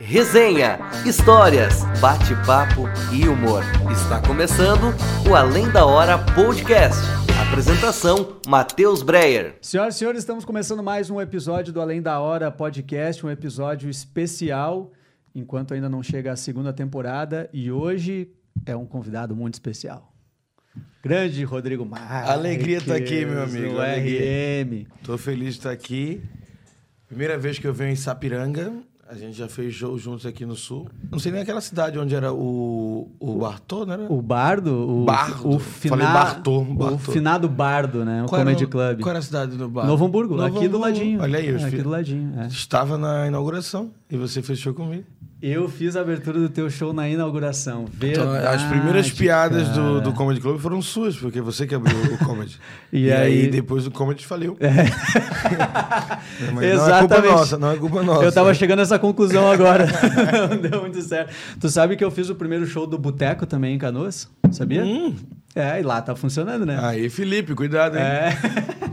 Resenha, histórias, bate-papo e humor. Está começando o Além da Hora Podcast. Apresentação: Matheus Breyer. Senhoras e senhores, estamos começando mais um episódio do Além da Hora Podcast, um episódio especial, enquanto ainda não chega a segunda temporada, e hoje é um convidado muito especial. Grande Rodrigo Marques. Alegria estar aqui, meu amigo. RM. Tô feliz de estar aqui. Primeira vez que eu venho em Sapiranga. A gente já fez show juntos aqui no Sul. Não sei nem aquela cidade onde era o, o Bartô, né? O Bardo, o, Bardo. o, Falei Bartô, o Bartô. finado Bardo, né? O Qual Comedy o- Club. Qual era a cidade do Bardo? Novo Hamburgo, Novo aqui do Hamburgo. ladinho. Olha aí, É, aqui do ladinho. é. Estava na inauguração e você fechou comigo. Eu fiz a abertura do teu show na inauguração. Então, Verdade, as primeiras piadas do, cara. do Comedy Club foram suas, porque você que abriu o Comedy. E aí- É. depois o Comedy faliu. Mas Não é Exatamente. culpa nossa, não é culpa nossa. Eu tava chegando a essa conclusão agora. não deu muito certo. Tu sabe que eu fiz o primeiro show do Boteco também em Canoas? Sabia? Hum. É, e lá tá funcionando, né? Aí, Felipe, cuidado, hein? É.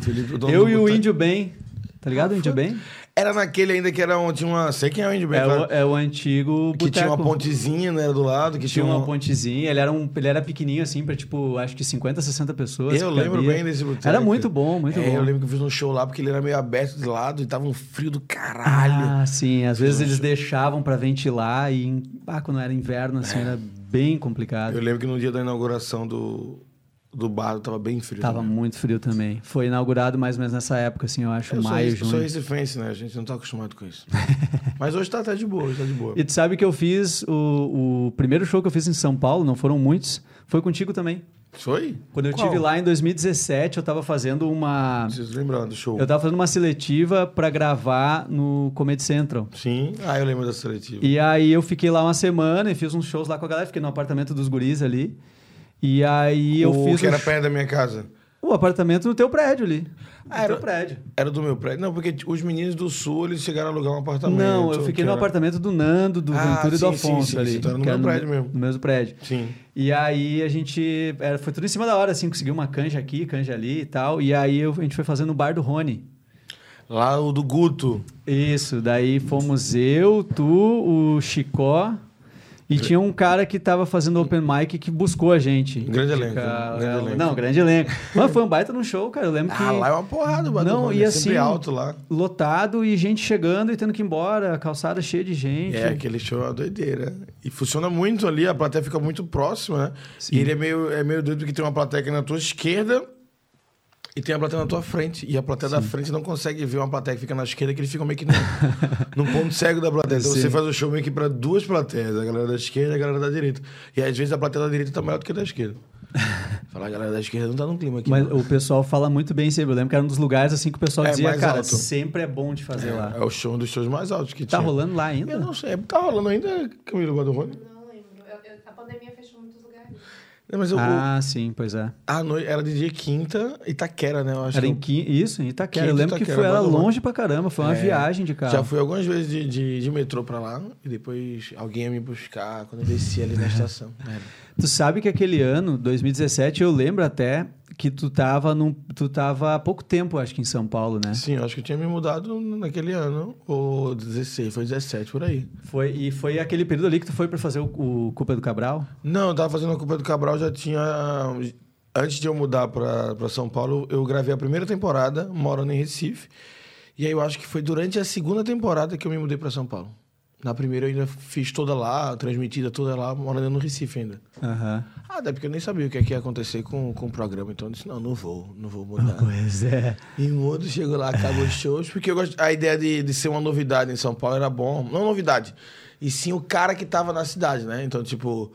Felipe, Eu e o. Índio Bem. Tá ligado o Índio Bem? Era naquele ainda que era onde tinha uma. Sei quem é o Bem, É o, é o antigo Que tinha uma boteco. pontezinha, né? Do lado, que Tinha tinha, uma pontezinha, ele era, um, ele era pequenininho assim, pra tipo, acho que 50, 60 pessoas. Eu lembro cabia. bem desse boteco. Era muito bom, muito É, bom. Eu lembro que eu fiz um show lá porque ele era meio aberto de lado e tava um frio do caralho. Ah, sim. Às vezes eles deixavam pra ventilar e ah, quando era inverno, assim, era bem complicado. É. Eu lembro que no dia da inauguração do, do bar tava bem frio. Tava né? muito frio também. Foi inaugurado mais ou menos nessa época, assim, eu acho, Eu sou, maio, sou junho. recifense, né? A gente não tá acostumado com isso. Mas hoje tá, tá de boa, hoje tá de boa. E tu sabe que eu fiz o, o primeiro show que eu fiz em São Paulo, não foram muitos, foi contigo também. Foi? Quando eu Qual? estive lá em 2017, eu tava fazendo uma. Preciso lembrar do show. Eu tava fazendo uma seletiva pra gravar no Comedy Central. Sim. Ah, eu lembro da seletiva. E aí eu fiquei lá uma semana e fiz uns shows lá com a galera, fiquei no apartamento dos guris ali. E aí eu o fiz que era perto da minha casa. o apartamento no teu prédio ali. Ah, era- teu prédio. Era do meu prédio? Não, porque os meninos do sul, eles chegaram a alugar um apartamento. Não, eu fiquei que no era- apartamento do Nando, do Ah, Ventura e do sim, sim, Afonso sim, ali. sim, então era no meu prédio me- mesmo. No mesmo prédio. Sim. E aí a gente. Era, foi tudo em cima da hora, assim, conseguiu uma canja aqui, canja ali e tal. E aí eu- a gente foi fazendo o bar do Rony. Lá o do Guto. Isso, daí fomos eu, tu, o Chicó. E tinha um cara que tava fazendo open mic que buscou a gente. Grande elenco, Cara, grande elenco. Não, grande elenco. Mas foi um baita no show, cara. Eu lembro que. Ah, lá é uma porrada, o Bar do Não, e é sempre assim, alto lá. Lotado e gente chegando e tendo que ir embora, calçada cheia de gente. É, aquele show é uma doideira. E funciona muito ali, a plateia fica muito próxima, né? Sim. E ele é meio, é meio doido porque tem uma plateia aqui na tua esquerda e tem a plateia na tua frente. E a plateia da frente não consegue ver uma plateia que fica na esquerda, que eles ficam meio que no, num ponto cego da plateia. Então Sim. você faz o show meio que pra duas plateias, a galera da esquerda e a galera da direita. E às vezes a plateia da direita tá maior do que a da esquerda. Fala, a galera da esquerda não tá no clima aqui. Mas não. o pessoal fala muito bem sempre. Eu lembro que era um dos lugares assim que o pessoal É, dizia, cara, alto. sempre é bom de fazer lá. É, é o show um dos shows mais altos que Tá tinha. rolando lá ainda? Eu não sei. Tá rolando ainda, Camilo Guadalrone? Não lembro. Eu- eu- a pandemia fechou. Não, mas eu, Ah, sim, pois é. a noite era de dia quinta, Itaquera, né? Eu acho Era que em Qui... Isso, em Itaquera. Eu Quinto lembro que Itaquera, foi era longe pra caramba. Foi uma É, viagem de carro. Já fui algumas vezes de, de, de metrô pra lá e depois alguém ia me buscar quando eu descia ali na estação. Tu sabe que aquele ano, 2017, eu lembro até que tu tava, num... tu tava há pouco tempo, acho que em São Paulo, né? Sim, acho que eu tinha me mudado naquele ano, ou 16, foi 17 por aí. Foi, e foi aquele período ali que tu foi pra fazer o, o Culpa do Cabral? Não, eu tava fazendo a Culpa do Cabral, já tinha. Antes de eu mudar pra São Paulo, eu gravei a primeira temporada, morando em Recife. E aí eu acho que foi durante a segunda temporada que eu me mudei pra São Paulo. Na primeira eu ainda fiz toda lá, transmitida toda lá, morando no Recife ainda. Aham. Ah, até porque eu nem sabia o que, é que ia acontecer com, com o programa. Então eu disse, não, não vou, não vou mudar. Pois é. E mudo, chego lá, acabo os shows, porque eu gosto, a ideia de, de ser uma novidade em São Paulo era bom. Não novidade, e sim o cara que tava na cidade, né? Então, tipo,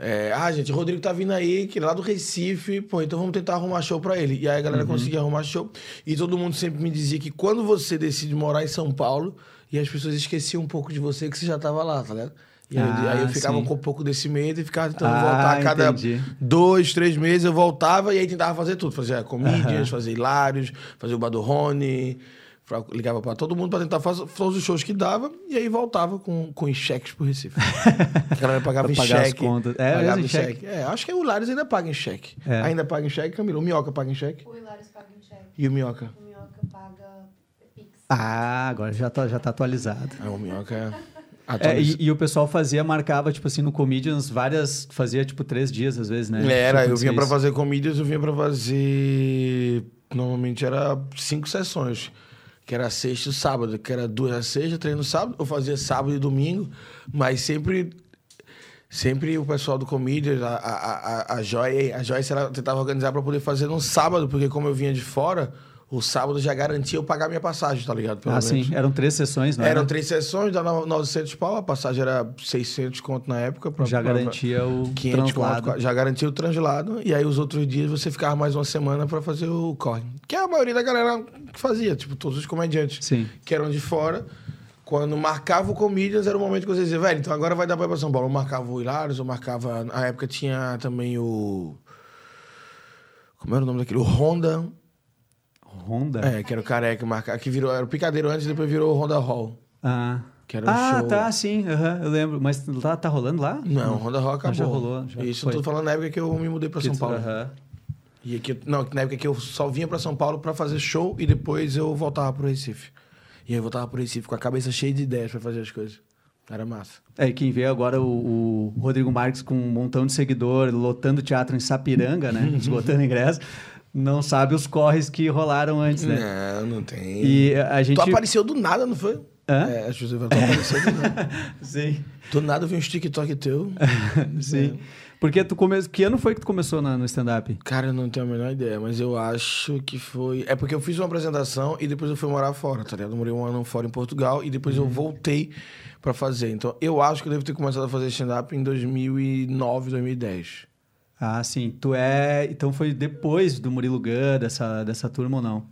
é, ah, gente, o Rodrigo tá vindo aí, que é lá do Recife, pô, então vamos tentar arrumar show pra ele. E aí a galera conseguia arrumar show. E todo mundo sempre me dizia que quando você decide morar em São Paulo, e as pessoas esqueciam um pouco de você que você já tava lá, tá ligado? E aí, Ah, aí eu ficava sim. com um pouco desse medo e ficava tentando Ah, voltar a cada entendi. dois, três meses eu voltava e aí tentava fazer tudo. Fazia comedians, fazia hilários, fazia o Badurrone, ligava pra todo mundo pra tentar fazer todos os shows que dava e aí voltava com, com os cheques pro Recife. A galera pagava Pra em pagar as cheque. contas. É, pagava em em cheque. É, acho que o Lares ainda paga em cheque. É. Ainda paga em cheque, Camilo. O Minhoca paga em cheque. O Hilários paga em cheque. E o Minhoca? O Minhoca paga Pix. Ah, agora já tá, já tá atualizado. Ah, o Minhoca é... É, e, e o pessoal fazia, marcava, tipo assim, no Comedians, várias. Fazia, tipo, três dias, às vezes, né? Era, eu Acontecia vinha pra isso. fazer comédias, eu vinha pra fazer. Normalmente era cinco sessões. Que era sexta e sábado, que era duas na sexta, três no sábado. Eu fazia sábado e domingo, mas sempre. Sempre o pessoal do Comedians, a, a, a, a Joy, a Joyce, ela tentava organizar pra poder fazer no sábado, porque como eu vinha de fora, o sábado já garantia eu pagar minha passagem, tá ligado? Pelo Ah, menos. sim. Eram três sessões, não Eram era? três sessões, dava 900 pau, a passagem era 600 conto na época. Pra, Já pra- garantia o 500 translado. conto, já garantia o translado. E aí os outros dias você ficava mais uma semana pra fazer o corre. Que a maioria da galera que fazia, tipo, todos os comediantes Sim. que eram de fora. Quando marcava o Comedians, era o momento que você dizia, velho, então agora vai dar pra ir pra São Paulo. Eu marcava o Hilários, eu marcava... Na época tinha também o... Como era o nome daquele? O Honda. Honda? É, que era o careca, marca, que virou... Era o Picadeiro antes, depois virou Honda Hall. Ah, Que era um ah show... tá, sim. eu lembro. Mas tá, tá rolando lá? Não, Honda Hall acabou. já rolou, já Isso foi. eu tô falando na época que eu me mudei pra Que São Paulo. aham. E aqui, não, na época que eu só vinha pra São Paulo pra fazer show e depois eu voltava pro Recife. E aí eu voltava pro Recife com a cabeça cheia de ideias pra fazer as coisas. Era massa. É, e quem vê agora o, o Rodrigo Marques com um montão de seguidor, lotando teatro em Sapiranga, né? Esgotando ingresso, não sabe os corres que rolaram antes, né? Não, não tem. E a gente. Tu apareceu do nada, não foi? Hã? É, pessoas falam, tu apareceu do nada. Sim. Do nada veio um TikTok teu. Sim. Porque tu come... Que ano foi que tu começou na- no stand-up? Cara, eu não tenho a menor ideia, mas eu acho que foi. É porque eu fiz uma apresentação e depois eu fui morar fora, tá ligado? Eu morei um ano fora em Portugal e depois eu voltei pra fazer. Então eu acho que eu devo ter começado a fazer stand-up em 2009, 2010. Ah, sim. Tu é. Então foi depois do Murilo Gun, dessa, dessa turma ou não?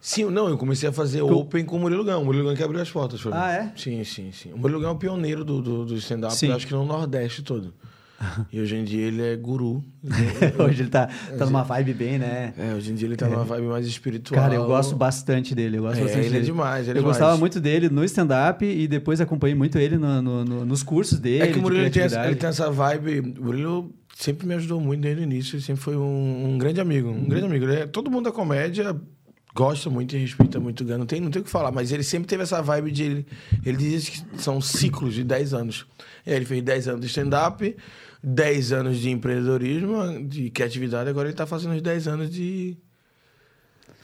Sim, não, eu comecei a fazer Tu- open com o Murilo Gão. O Murilo Gão que abriu as portas mim. Ah, é? Sim, sim, sim. O Murilo Gão é o pioneiro do, do, do stand-up, acho que no Nordeste todo. e hoje em dia ele é guru. Hoje ele tá, tá numa vibe bem, né? É, hoje em dia ele tá numa vibe mais espiritual. Cara, eu gosto bastante dele. Eu gosto É, bastante ele é dele. demais, ele é eu demais. gostava muito dele no stand-up e depois acompanhei muito ele no- no- no- nos cursos dele. É que o Murilo ele tem, essa, ele tem essa vibe. O Murilo sempre me ajudou muito desde o início. Ele sempre foi um, um grande amigo. Um grande amigo. Ele é- todo mundo da comédia gosta muito e respeita muito o Gano. Não tem, não tem o que falar, mas ele sempre teve essa vibe de. Ele, ele diz que são ciclos de 10 anos. E aí ele fez 10 anos de stand-up, 10 anos de empreendedorismo, de criatividade. Agora ele tá fazendo os 10 anos de.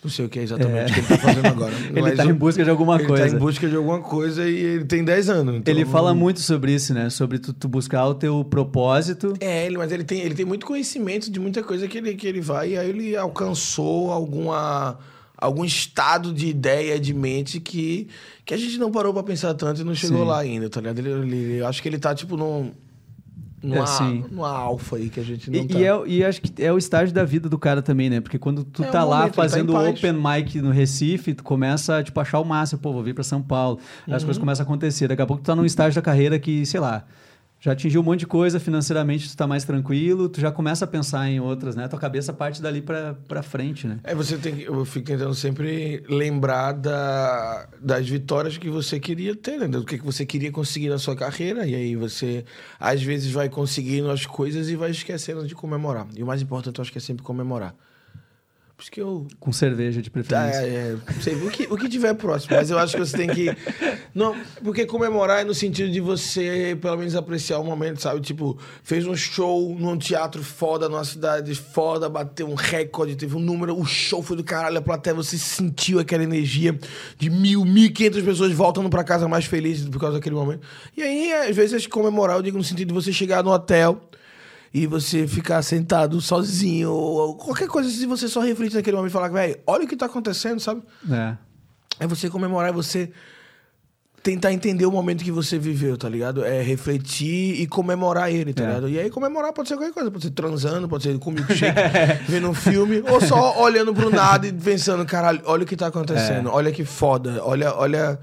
Não sei o que é exatamente É. que ele tá fazendo agora. Ele Mas tá o- em busca de alguma ele coisa. tá em busca de alguma coisa e ele tem 10 anos. então- Ele fala muito sobre isso, né? Sobre tu, tu buscar o teu propósito. É, ele, mas ele tem, ele tem muito conhecimento de muita coisa que ele, que ele vai e aí ele alcançou alguma, algum estado de ideia, de mente que, que a gente não parou pra pensar tanto e não chegou Sim. lá ainda, tá ligado? Ele, ele- eu acho que ele tá, tipo, num, numa, É, numa alfa aí que a gente não E, tá. e, é, e acho que é o estágio da vida do cara também, né? Porque quando tu É, tá o lá momento, tá fazendo paz. open mic no Recife, tu começa tipo, a achar o máximo, pô, vou vir pra São Paulo. Uhum. As coisas começam a acontecer. Daqui a pouco tu tá num estágio da carreira que, sei lá, já atingiu um monte de coisa, financeiramente tu tá mais tranquilo, tu já começa a pensar em outras, né? Tua cabeça parte dali pra frente, né? É, você tem que. Eu fico tentando sempre lembrar da, das vitórias que você queria ter, né? Do que, que você queria conseguir na sua carreira. E aí você, às vezes, vai conseguindo as coisas e vai esquecendo de comemorar. E o mais importante, eu acho que é sempre comemorar. Por isso que eu. Com cerveja de preferência. é, é, sei, o, que, o que tiver próximo, mas eu acho que você tem que. Não, porque comemorar é no sentido de você, pelo menos, apreciar o momento, sabe? Tipo, fez um show num teatro foda, numa cidade foda, bateu um recorde, teve um número, o show foi do caralho, a plateia, você sentiu aquela energia de mil, mil e quinhentas pessoas voltando pra casa mais felizes por causa daquele momento. E aí, às vezes, comemorar, eu digo no sentido de você chegar no hotel e você ficar sentado sozinho, ou qualquer coisa, se você só refletir naquele momento e falar, velho, olha o que tá acontecendo, sabe? É. É você comemorar, é você tentar entender o momento que você viveu, tá ligado? É refletir e comemorar ele, tá É. ligado? E aí comemorar pode ser qualquer coisa, pode ser transando, pode ser com milkshake, vendo um filme, ou só olhando pro nada e pensando, caralho, olha o que tá acontecendo, olha que foda, olha, olha,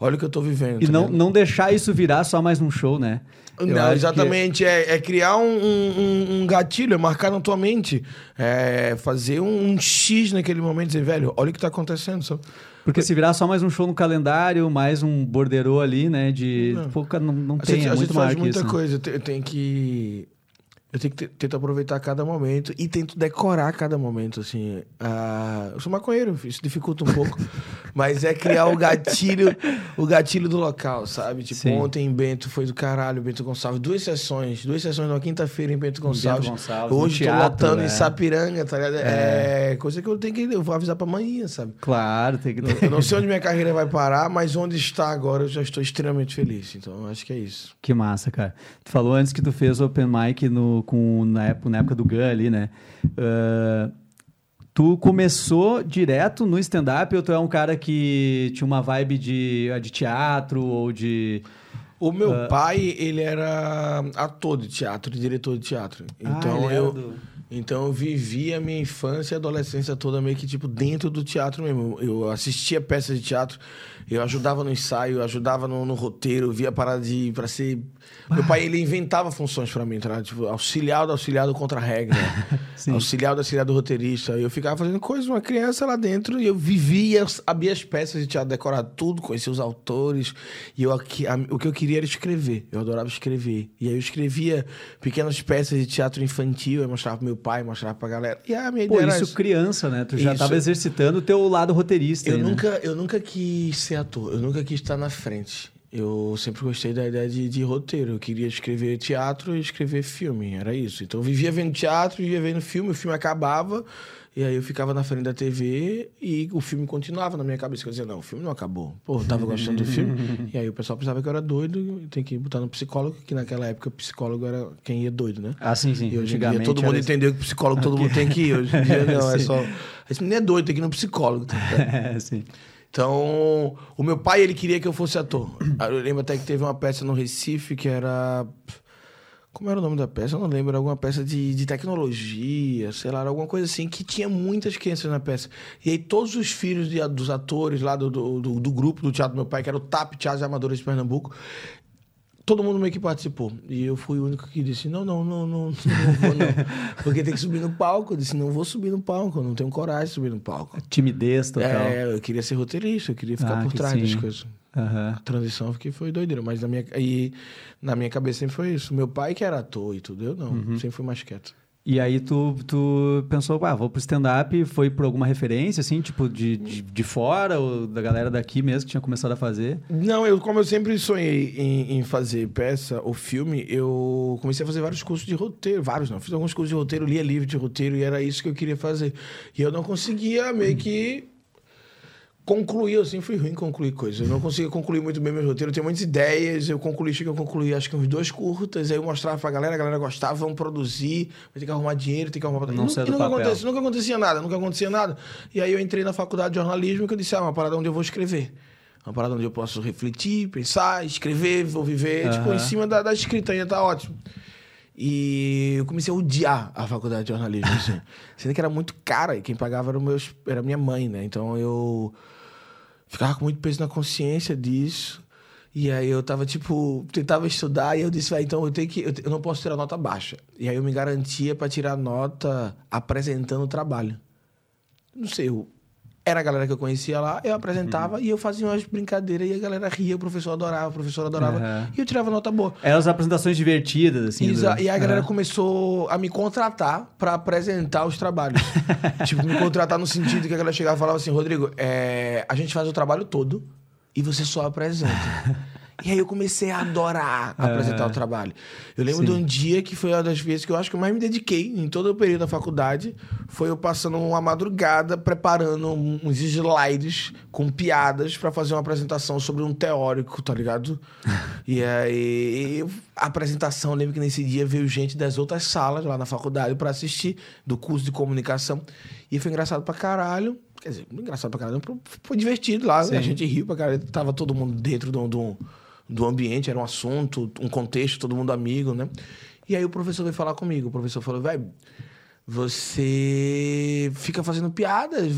olha o que eu tô vivendo. E tá não, não deixar isso virar só mais um show, né? Não, que- exatamente. É, é criar um, um- um gatilho, é marcar na tua mente. É fazer um, um X naquele momento e dizer, velho, olha o que tá acontecendo. Só. Porque se virar só mais um show no calendário, mais um borderô ali, né? De. Não. Cara, não, não A tem, gente, é a gente muito faz maior que muita isso. né? coisa. Tem, tem que. Eu tenho que te- tento aproveitar cada momento e tento decorar cada momento, assim. Ah, eu sou maconheiro, isso dificulta um pouco. mas é criar o gatilho, o gatilho do local, sabe? Tipo, Sim. ontem em Bento foi do caralho, Bento Gonçalves. Duas sessões, duas sessões numa quinta-feira em Bento Gonçalves. Gonçalves, no Hoje tô teatro, lotando é. em Sapiranga, tá ligado? É. coisa que eu tenho que. Eu vou avisar pra amanhã, sabe? Claro, tem que Eu não sei onde minha carreira vai parar, mas onde está agora eu já estou extremamente feliz. Então, acho que é isso. Que massa, cara. Tu falou antes que tu fez open mic no, com, na, época, na época do Gun ali, né? Ah, tu começou direto no stand-up ou tu é um cara que tinha uma vibe de, de teatro ou de... O meu Ah. pai, ele era ator de teatro, diretor de teatro. Então Ah, eu do- então eu vivi a minha infância e adolescência toda meio que tipo dentro do teatro mesmo. Eu assistia peças de teatro, eu ajudava no ensaio, ajudava no, no roteiro, via parada de para ser Meu pai ele inventava funções pra mim, tá? Tipo, auxiliar do auxiliar do contra-regra, auxiliar do auxiliar do roteirista. Eu ficava fazendo coisas, uma criança lá dentro, e eu vivia, abria as peças de teatro, decorava tudo, conhecia os autores. E eu, aqui- a- o que eu queria era escrever. Eu adorava escrever. E aí eu escrevia pequenas peças de teatro infantil, eu mostrava pro meu pai, mostrava pra galera. E a minha Pô, ideia isso criança, né? Tu já Isso. tava exercitando o teu lado roteirista Eu aí, né? nunca, eu nunca quis ser ator, eu nunca quis estar na frente. Eu sempre gostei da ideia de, de roteiro. Eu queria escrever teatro e escrever filme, era isso. Então eu vivia vendo teatro, vivia vendo filme, o filme acabava, e aí eu ficava na frente da TV e o filme continuava na minha cabeça. Eu dizia, não, o filme não acabou. Pô, eu tava gostando do filme. E aí o pessoal pensava que eu era doido, e tem que botar no psicólogo, que naquela época o psicólogo era quem ia doido, né? Ah, sim, sim. E hoje em dia todo mundo era- entendeu que psicólogo todo mundo tem que ir. Hoje em dia não, é só. Esse menino é doido, tem que ir no psicólogo. tá? É, sim. Então, o meu pai, ele queria que eu fosse ator. Eu lembro até que teve uma peça no Recife que era... Como era o nome da peça? Eu não lembro. Era alguma peça de, de tecnologia, sei lá, alguma coisa assim, que tinha muitas crianças na peça. E aí todos os filhos de- dos atores lá do, do, do- do grupo do Teatro do Meu Pai, que era o TAP Teatro de Amadores de Pernambuco, todo mundo meio que participou. E eu fui o único que disse, não, não, não, não, não vou não. Porque tem que subir no palco. Eu disse, não vou subir no palco, eu não tenho coragem de subir no palco. Timidez total. É, eu queria ser roteirista, eu queria ficar Ah, por que trás das sim. coisas. Aham. A transição que foi doideira, mas na minha, e, na minha cabeça sempre foi isso. Meu pai que era ator e tudo, eu não, Uhum. sempre fui mais quieto. E aí tu, tu pensou, ah, vou pro stand-up, foi por alguma referência, assim, tipo, de, de, de fora ou da galera daqui mesmo que tinha começado a fazer? Não, eu, como eu sempre sonhei em, em fazer peça ou filme, eu comecei a fazer vários cursos de roteiro, vários não, fiz alguns cursos de roteiro, lia livro de roteiro e era isso que eu queria fazer. E eu não conseguia meio que concluir, eu sempre fui ruim em concluir coisas. Eu não conseguia concluir muito bem meu roteiro, eu tenho muitas ideias, eu concluí, cheguei a concluir acho que uns dois curtas, aí eu mostrava pra galera, a galera gostava, vamos produzir, vai ter que arrumar dinheiro, tem que arrumar... Não e, saiu e nunca, acontecia, nunca acontecia nada, nunca acontecia nada. E aí eu entrei na faculdade de jornalismo que eu disse, ah, uma parada onde eu vou escrever. Uma parada onde eu posso refletir, pensar, escrever, vou viver, tipo, Aham. em cima da, da escrita ainda tá ótimo. E eu comecei a odiar a faculdade de jornalismo, assim. Sendo que era muito cara e quem pagava era, meus, era minha mãe, né? Então eu ficava com muito peso na consciência disso. E aí eu tava, tipo, tentava estudar e eu disse, vai, então eu tenho que. Eu, eu não posso tirar nota baixa. E aí eu me garantia pra tirar nota apresentando o trabalho. Não sei, eu, era a galera que eu conhecia lá, eu apresentava e eu fazia umas brincadeiras e a galera ria, o professor adorava, o professor adorava. Aham. E eu tirava nota boa. Eram as apresentações divertidas, assim. Exa- do- E a galera Aham. começou a me contratar pra apresentar os trabalhos. tipo, me contratar no sentido que a galera chegava e falava assim: Rodrigo, é, a gente faz o trabalho todo e você só apresenta. E aí eu comecei a adorar apresentar o trabalho. Eu lembro Sim. de um dia que foi uma das vezes que eu acho que eu mais me dediquei em todo o período da faculdade. Foi eu passando uma madrugada preparando um- uns slides com piadas pra fazer uma apresentação sobre um teórico, tá ligado? e aí, a apresentação, eu lembro que nesse dia veio gente das outras salas lá na faculdade pra assistir do curso de comunicação. E foi engraçado pra caralho. Quer dizer, engraçado pra caralho, foi divertido lá. Sim. A gente riu pra caralho. Tava todo mundo dentro do, do, do ambiente, era um assunto, um contexto, todo mundo amigo, né? E aí o professor veio falar comigo. O professor falou, velho, você fica fazendo piadas.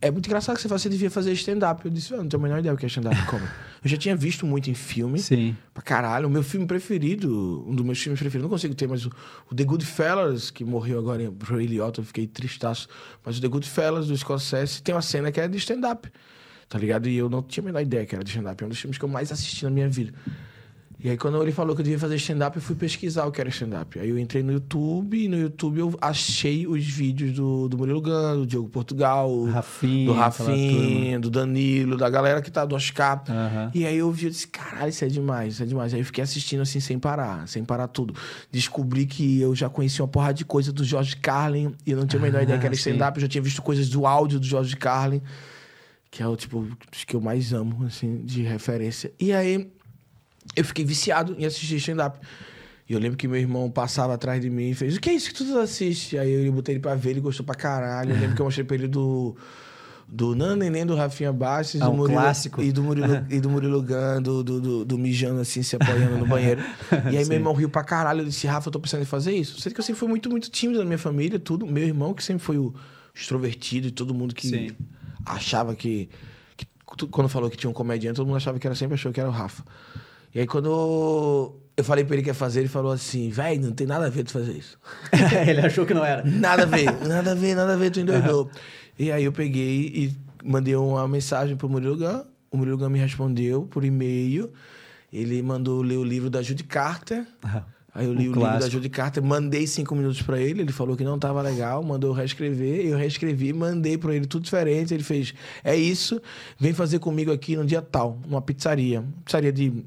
É muito engraçado que você fala, você devia fazer stand-up. Eu disse, eu não tenho a menor ideia o que é stand-up. Como? Eu já tinha visto muito em filme. Sim. Pra caralho. O meu filme preferido, um dos meus filmes preferidos, não consigo ter, mas o, o The Goodfellas, que morreu agora em Ray Liotta, eu fiquei tristaço. Mas o The Goodfellas, do Scorsese, tem uma cena que é de stand-up. Tá ligado? E eu não tinha a menor ideia que era de stand-up. É um dos filmes que eu mais assisti na minha vida. E aí, quando ele falou que eu devia fazer stand-up, eu fui pesquisar o que era stand-up. Aí eu entrei no YouTube e no YouTube eu achei os vídeos do, do Murilo Gano, do Diogo Portugal, Rafinha, do Rafinha, do Danilo, da galera que tá do Oscar. Aham. E aí eu vi, eu disse, caralho, isso é demais, isso é demais. Aí eu fiquei assistindo assim, sem parar, sem parar tudo. Descobri que eu já conhecia uma porrada de coisa do Jorge Carlin e eu não tinha a menor ideia que era stand-up. Eu já tinha visto coisas do áudio do Jorge Carlin, que é o tipo dos que eu mais amo, assim, de referência. E aí eu fiquei viciado em assistir stand-up. E eu lembro que meu irmão passava atrás de mim e fez: O que é isso que tu assiste? Aí eu botei ele pra ver, ele gostou pra caralho. Eu lembro que eu mostrei pra ele do. Do Nan Neném do Rafinha Bastos Ah, do um Murilo, clássico. e do Murilo, e do Murilo Gun, do, do, do, do mijando assim, se apoiando no banheiro. E aí Sim. meu irmão riu pra caralho. Eu disse, Rafa, eu tô pensando em fazer isso. Sei que eu sempre fui muito, muito tímido na minha família, tudo. Meu irmão, que sempre foi o extrovertido e todo mundo que Sim. Achava que, que- tu- Quando falou que tinha um comediante, todo mundo achava que era sempre achou que era o Rafa. E aí quando eu falei pra ele que ia fazer, ele falou assim, véi, não tem nada a ver de fazer isso. ele achou que não era. Nada a ver, nada a ver, nada a ver, tu endoidou. E aí eu peguei e mandei uma mensagem pro Murilo Gun. O Murilo Gun me respondeu por e-mail. Ele mandou ler o livro da Judy Carter. Aí eu li o livro da. Judy Carter, mandei cinco minutos pra ele, ele falou que não tava legal, mandou eu reescrever, eu reescrevi, mandei pra ele tudo diferente, ele fez, é isso, vem fazer comigo aqui no dia tal, numa pizzaria, pizzaria de,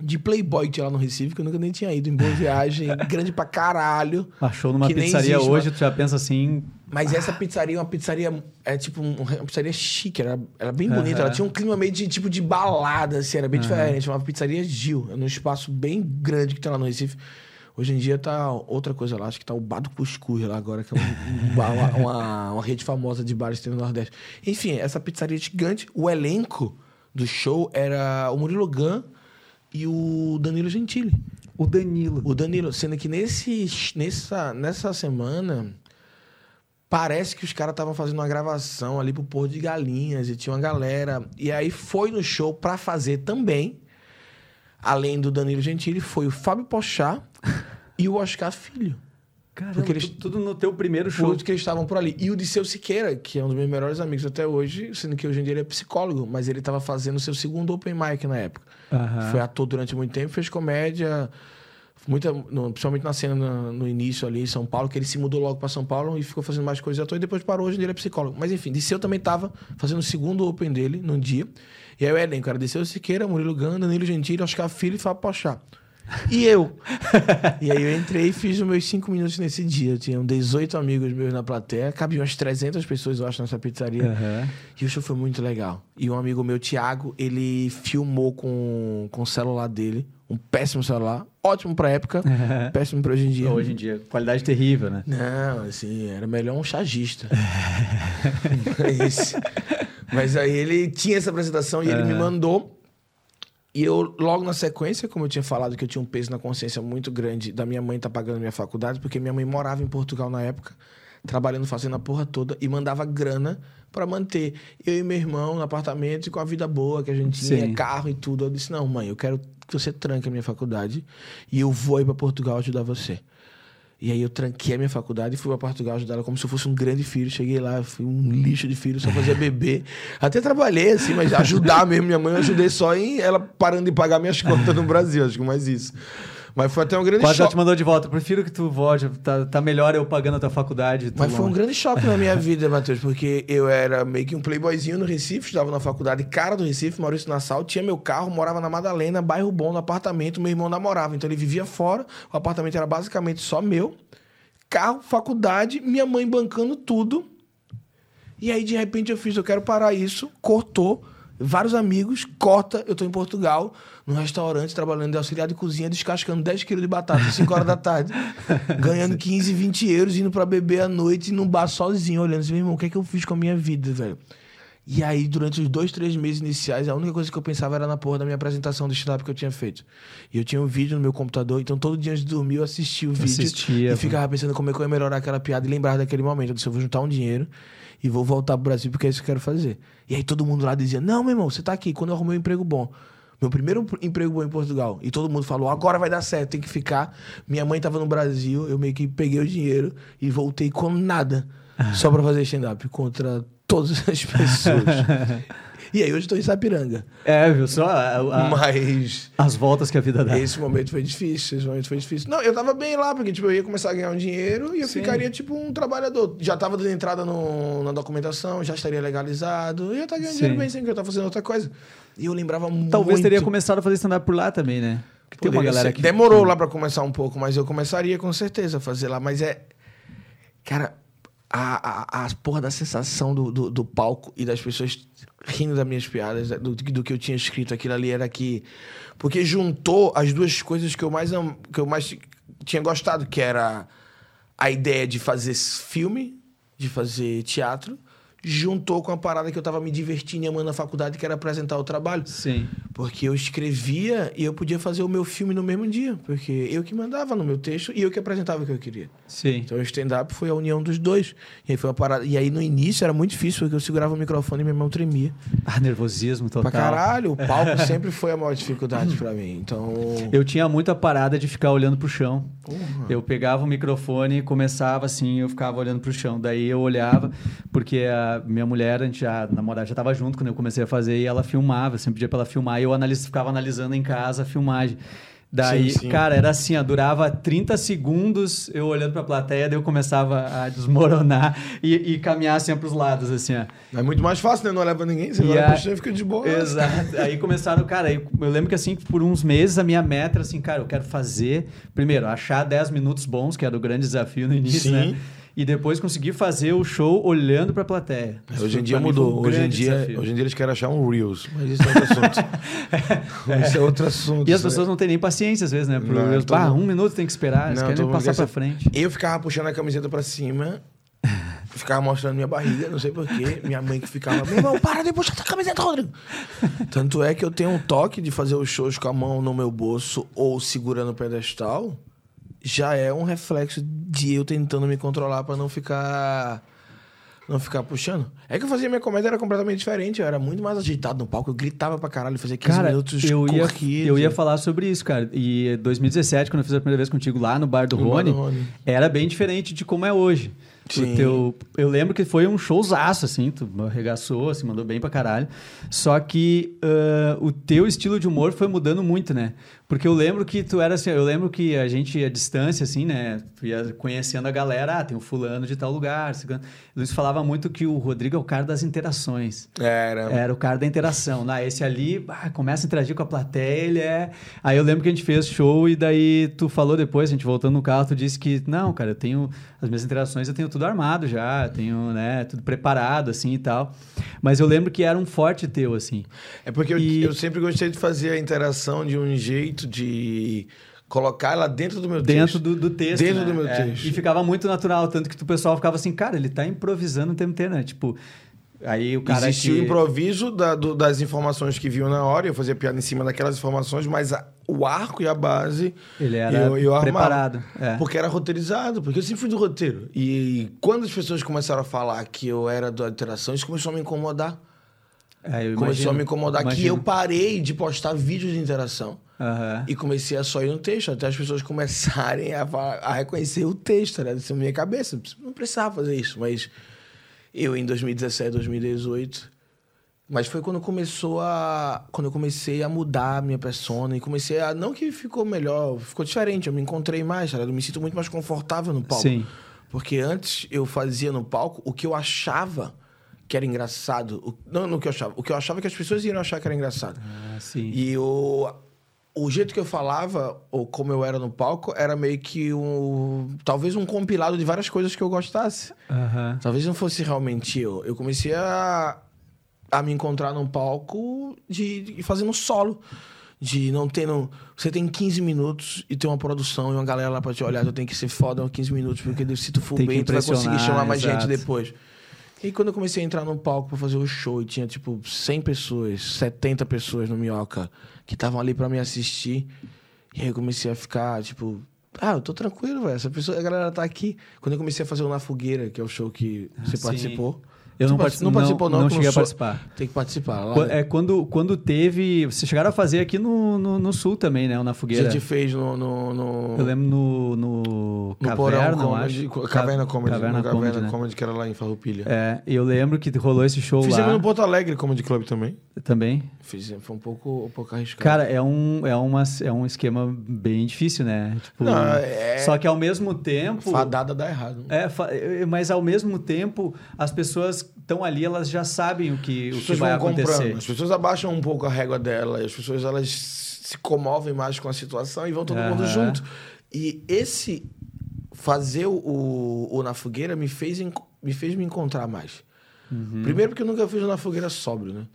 de Playboy que tinha lá no Recife, que eu nunca nem tinha ido, em Boa Viagem, grande pra caralho. Achou numa pizzaria existe, hoje, mas- tu já pensa assim. Mas essa pizzaria é uma pizzaria, é tipo um- uma pizzaria chique, era, era bem bonita. Aham. Ela tinha um clima meio de tipo de balada, assim, era bem diferente. Chamava Pizzaria Gil, é num espaço bem grande que tem lá no Recife. Hoje em dia tá outra coisa lá, acho que tá o Bar do Cuscuz lá agora, que é um- um uma, uma- uma rede famosa de bares que tem no Nordeste. Enfim, essa pizzaria gigante, o elenco do show era o Murilo Gun e o Danilo Gentili. O Danilo. O Danilo, sendo que nesse, nessa, nessa semana, parece que os caras estavam fazendo uma gravação ali pro Porto de Galinhas e tinha uma galera. E aí foi no show pra fazer também, além do Danilo Gentili, foi o Fábio Pochá e o Oscar Filho. Caramba, Porque eles- tu- tudo no teu primeiro show. Que eles estavam por ali. E o Disseu Siqueira, que é um dos meus melhores amigos até hoje, sendo que hoje em dia ele é psicólogo, mas ele estava fazendo o seu segundo open mic na época. Aham. Foi ator durante muito tempo, fez comédia, muita, no- principalmente na cena no, no início ali em São Paulo, que ele se mudou logo para São Paulo e ficou fazendo mais coisas de ator e depois parou, hoje em dia ele é psicólogo. Mas enfim, Disseu também estava fazendo o segundo open dele num dia. E aí o elenco era Disseu Siqueira, Murilo Ganda, Danilo Gentili, Oscar Filho e Fábio Pochá. E eu. e aí eu entrei e fiz os meus cinco minutos nesse dia. Tinham 18 amigos meus na plateia. Cabiam umas 300 pessoas, eu acho, nessa pizzaria. Aham. E o show foi muito legal. E um amigo meu, Thiago, ele filmou com, com o celular dele. Um péssimo celular. Ótimo pra época. péssimo pra hoje em dia. Hoje em dia, qualidade terrível, né? Não, assim, era melhor um chagista. Mas, mas aí ele tinha essa apresentação e ele me mandou. E eu, logo na sequência, como eu tinha falado que eu tinha um peso na consciência muito grande da minha mãe estar pagando minha faculdade, porque minha mãe morava em Portugal na época, trabalhando, fazendo a porra toda, e mandava grana pra manter eu e meu irmão no apartamento e com a vida boa que a gente tinha, Sim. carro e tudo. Eu disse: Não, mãe, eu quero que você tranque a minha faculdade e eu vou aí pra Portugal ajudar você. E aí eu tranquei a minha faculdade e fui pra Portugal ajudar ela como se eu fosse um grande filho. Cheguei lá, fui um lixo de filho, só fazia bebê. Até trabalhei, assim, mas ajudar mesmo minha mãe, eu ajudei só em ela parando de pagar minhas contas no Brasil, acho que mais isso. Mas foi até um grande Quase já choque. te mandou de volta. Prefiro que tu volte. Tá, tá melhor eu pagando a tua faculdade. Mas foi um longe. grande choque na minha vida, Matheus, porque eu era meio que um playboyzinho no Recife, estudava na faculdade cara do Recife, Maurício Nassau, tinha meu carro, morava na Madalena, bairro bom, no apartamento, meu irmão namorava, então ele vivia fora, o apartamento era basicamente só meu, carro, faculdade, minha mãe bancando tudo. E aí, de repente, eu fiz, eu quero parar isso, cortou, vários amigos, corta, eu tô em Portugal, num restaurante, trabalhando de auxiliar de cozinha, descascando 10 quilos de batata, 5 horas da tarde, ganhando 15, 20 euros, indo pra beber à noite num bar sozinho, olhando assim, meu irmão, o que é que eu fiz com a minha vida, velho? E aí, durante os dois, três meses iniciais, a única coisa que eu pensava era na porra da minha apresentação do stand-up que eu tinha feito. E eu tinha um vídeo no meu computador, então todo dia antes de dormir eu assistia o vídeo Assistia, e ficava pensando como é que eu ia melhorar aquela piada e lembrar daquele momento. Eu disse, eu vou juntar um dinheiro e vou voltar pro Brasil porque é isso que eu quero fazer. E aí todo mundo lá dizia, não, meu irmão, você tá aqui. Quando eu arrumei um emprego bom, meu primeiro emprego bom em Portugal, e todo mundo falou, agora vai dar certo, tem que ficar. Minha mãe tava no Brasil, eu meio que peguei o dinheiro e voltei com nada, só pra fazer stand-up contra todas as pessoas. E aí hoje estou em Sapiranga. É, viu? Só a- a- Mas as voltas que a vida dá. esse momento foi difícil, esse momento foi difícil. Não, eu tava bem lá, porque tipo, eu ia começar a ganhar um dinheiro e eu Sim. ficaria tipo um trabalhador. Já tava dando entrada no- na documentação, já estaria legalizado. Eu ia estar ganhando Sim. dinheiro bem sem que eu tava fazendo outra coisa. E eu lembrava muito. Talvez teria começado a fazer stand-up por lá também, né? Porque tem uma galera que. Demorou lá pra começar um pouco, mas eu começaria com certeza a fazer lá. Mas é. Cara, a, a, a porra da sensação do, do, do palco e das pessoas rindo das minhas piadas, do, do que eu tinha escrito aquilo ali, era que. Porque juntou as duas coisas que eu mais, am- que eu mais tinha gostado, que era a ideia de fazer filme, de fazer teatro, juntou com a parada que eu tava me divertindo e amando na faculdade, que era apresentar o trabalho. Sim. Porque eu escrevia e eu podia fazer o meu filme no mesmo dia. Porque eu que mandava no meu texto e eu que apresentava o que eu queria. Sim. Então o stand-up foi a união dos dois. E aí foi uma parada. E aí no início era muito difícil, porque eu segurava o microfone e minha mão tremia. Ah, nervosismo total. Pra caralho, o palco sempre foi a maior dificuldade pra mim. Então. Eu tinha muita parada de ficar olhando pro chão. Porra. Eu pegava o microfone e começava assim, eu ficava olhando pro chão. Daí eu olhava, porque a minha mulher, a gente já, namorada, já tava junto quando eu comecei a fazer e ela filmava, eu sempre pedia pra ela filmar e eu analis, ficava analisando em casa a filmagem. Daí, Sim, sim. cara, era assim, ó, durava 30 segundos eu olhando pra plateia, daí eu começava a desmoronar e, e caminhar assim pros lados, assim, ó. É muito mais fácil, né? Não leva ninguém. Você vai a- pro chão e fica de boa. Exato. Aí começaram, cara, aí eu lembro que assim, por uns meses a minha meta era assim, cara, eu quero fazer, primeiro, achar 10 minutos bons, que era o grande desafio no início, Sim. né? E depois conseguir fazer o show olhando pra plateia. Isso Hoje em dia mudou. um hoje, em dia, desafio. hoje em dia eles querem achar um Reels. Mas isso é outro assunto. Isso é outro assunto. E as é- pessoas não têm nem paciência, às vezes, né? Pro, Não, todo ah, mundo- um minuto tem que esperar, eles Não, querem mundo passar ser- frente. Eu ficava puxando a camiseta pra cima, ficava mostrando minha barriga, não sei porquê. Minha mãe que ficava, meu irmão, para de puxar essa camiseta, Rodrigo. Tanto é que eu tenho um toque de fazer os shows com a mão no meu bolso ou segurando o pedestal. Já é um reflexo de eu tentando me controlar pra não ficar. Não ficar puxando. É que eu fazia minha comédia era completamente diferente. Eu era muito mais agitado no palco. Eu gritava pra caralho, fazia 15 Cara, minutos eu ia, eu ia falar sobre isso, cara. E 2017, quando eu fiz a primeira vez contigo lá no bar do No bar Rony, do Rony. era bem diferente de como é hoje. O Sim. teu- eu lembro que foi um showzaço, assim, tu arregaçou, assim, mandou bem pra caralho. Só que ah, o teu estilo de humor foi mudando muito, né? Porque eu lembro que tu era assim, eu lembro que a gente, à distância, assim, né? Tu ia conhecendo a galera, ah, tem um fulano de tal lugar. Luiz falava muito que o Rodrigo é o cara das interações. Era. Era o cara da interação. Né? Esse ali ah, começa a interagir com a plateia, ele é. Aí eu lembro que a gente fez show e daí tu falou depois, a gente voltando no carro, tu disse que, não, cara, eu tenho. As minhas interações eu tenho tudo armado já, tenho, né, tudo preparado, assim e tal. Mas eu lembro que era um forte teu, assim. É porque eu, E- eu sempre gostei de fazer a interação de um jeito de colocar ela dentro do meu Dentro texto. do, do texto. Dentro né? do meu É, texto. E ficava muito natural, tanto que o pessoal ficava assim, cara, ele tá improvisando o tempo inteiro, né? Tipo. Aí o cara. Existia que... o improviso da- do- das informações que vinham na hora, eu fazia piada em cima daquelas informações, mas a- o arco e a base Ele era eu, eu preparado. É. Porque era roteirizado, porque eu sempre fui do roteiro. E quando as pessoas começaram a falar que eu era da interação, isso começou a me incomodar. É, começou imagino, a me incomodar que imagino. eu parei de postar vídeos de interação. Aham. E comecei a só ir no texto, até as pessoas começarem a, a reconhecer o texto, né? Isso na minha cabeça. Não precisava fazer isso, mas eu em 2017, 2018. Mas foi quando começou a. Quando eu comecei a mudar a minha persona e comecei a. Não que ficou melhor, ficou diferente, eu me encontrei mais, ligado? eu me sinto muito mais confortável no palco. Sim. Porque antes eu fazia no palco o que eu achava que era engraçado. O- não, no que eu achava. O que eu achava que as pessoas iam achar que era engraçado. Ah, sim. E o, o jeito que eu falava, ou como eu era no palco, era meio que um. Talvez um compilado de várias coisas que eu gostasse. Aham. Talvez não fosse realmente eu. Eu comecei a, a me encontrar num palco de, de fazendo solo. De não tendo. Você tem 15 minutos e tem uma produção e uma galera lá pra te olhar. Tu tem que ser foda em 15 minutos, porque se tu for Tem bem, tu vai conseguir chamar mais exato. gente depois. E quando eu comecei a entrar num palco pra fazer o show e tinha tipo 100 pessoas, 70 pessoas no Minhoca que estavam ali pra me assistir, e aí eu comecei a ficar tipo, ah, eu tô tranquilo, velho. Essa pessoa, a galera tá aqui. Quando eu comecei a fazer o Na Fogueira, que é o show que você sim. participou, Eu não, partic- partici- não participou, não, Não que cheguei a participar. Tem que participar. Lá, Qu- É, quando, quando teve. Vocês chegaram a fazer aqui no, no, no sul também, né? Na a fogueira. gente fez no. no, no- Eu lembro no. No, no Caverna, Porão acho. Caverna Comedy. Caverna no Caverna Comedy, né? Comedy, que era lá em Farroupilha. É, eu lembro que rolou esse show Fizemos lá no Porto Alegre Comedy Club também. também. Fizemos, foi um pouco, um pouco arriscado. Cara, é um, é, uma, é um esquema bem difícil, né? Tipo, Não, é- Só que ao mesmo tempo. fadada dá errado. É, fa- é, mas ao mesmo tempo, as pessoas estão ali, elas já sabem o que, As o que vai acontecer. comprando, as pessoas abaixam um pouco a régua dela, as pessoas elas se comovem mais com a situação e vão todo mundo Aham. junto. E esse fazer o, o, na fogueira me fez me fez me encontrar mais. Uhum. Primeiro porque eu nunca fiz o na fogueira sóbrio, né?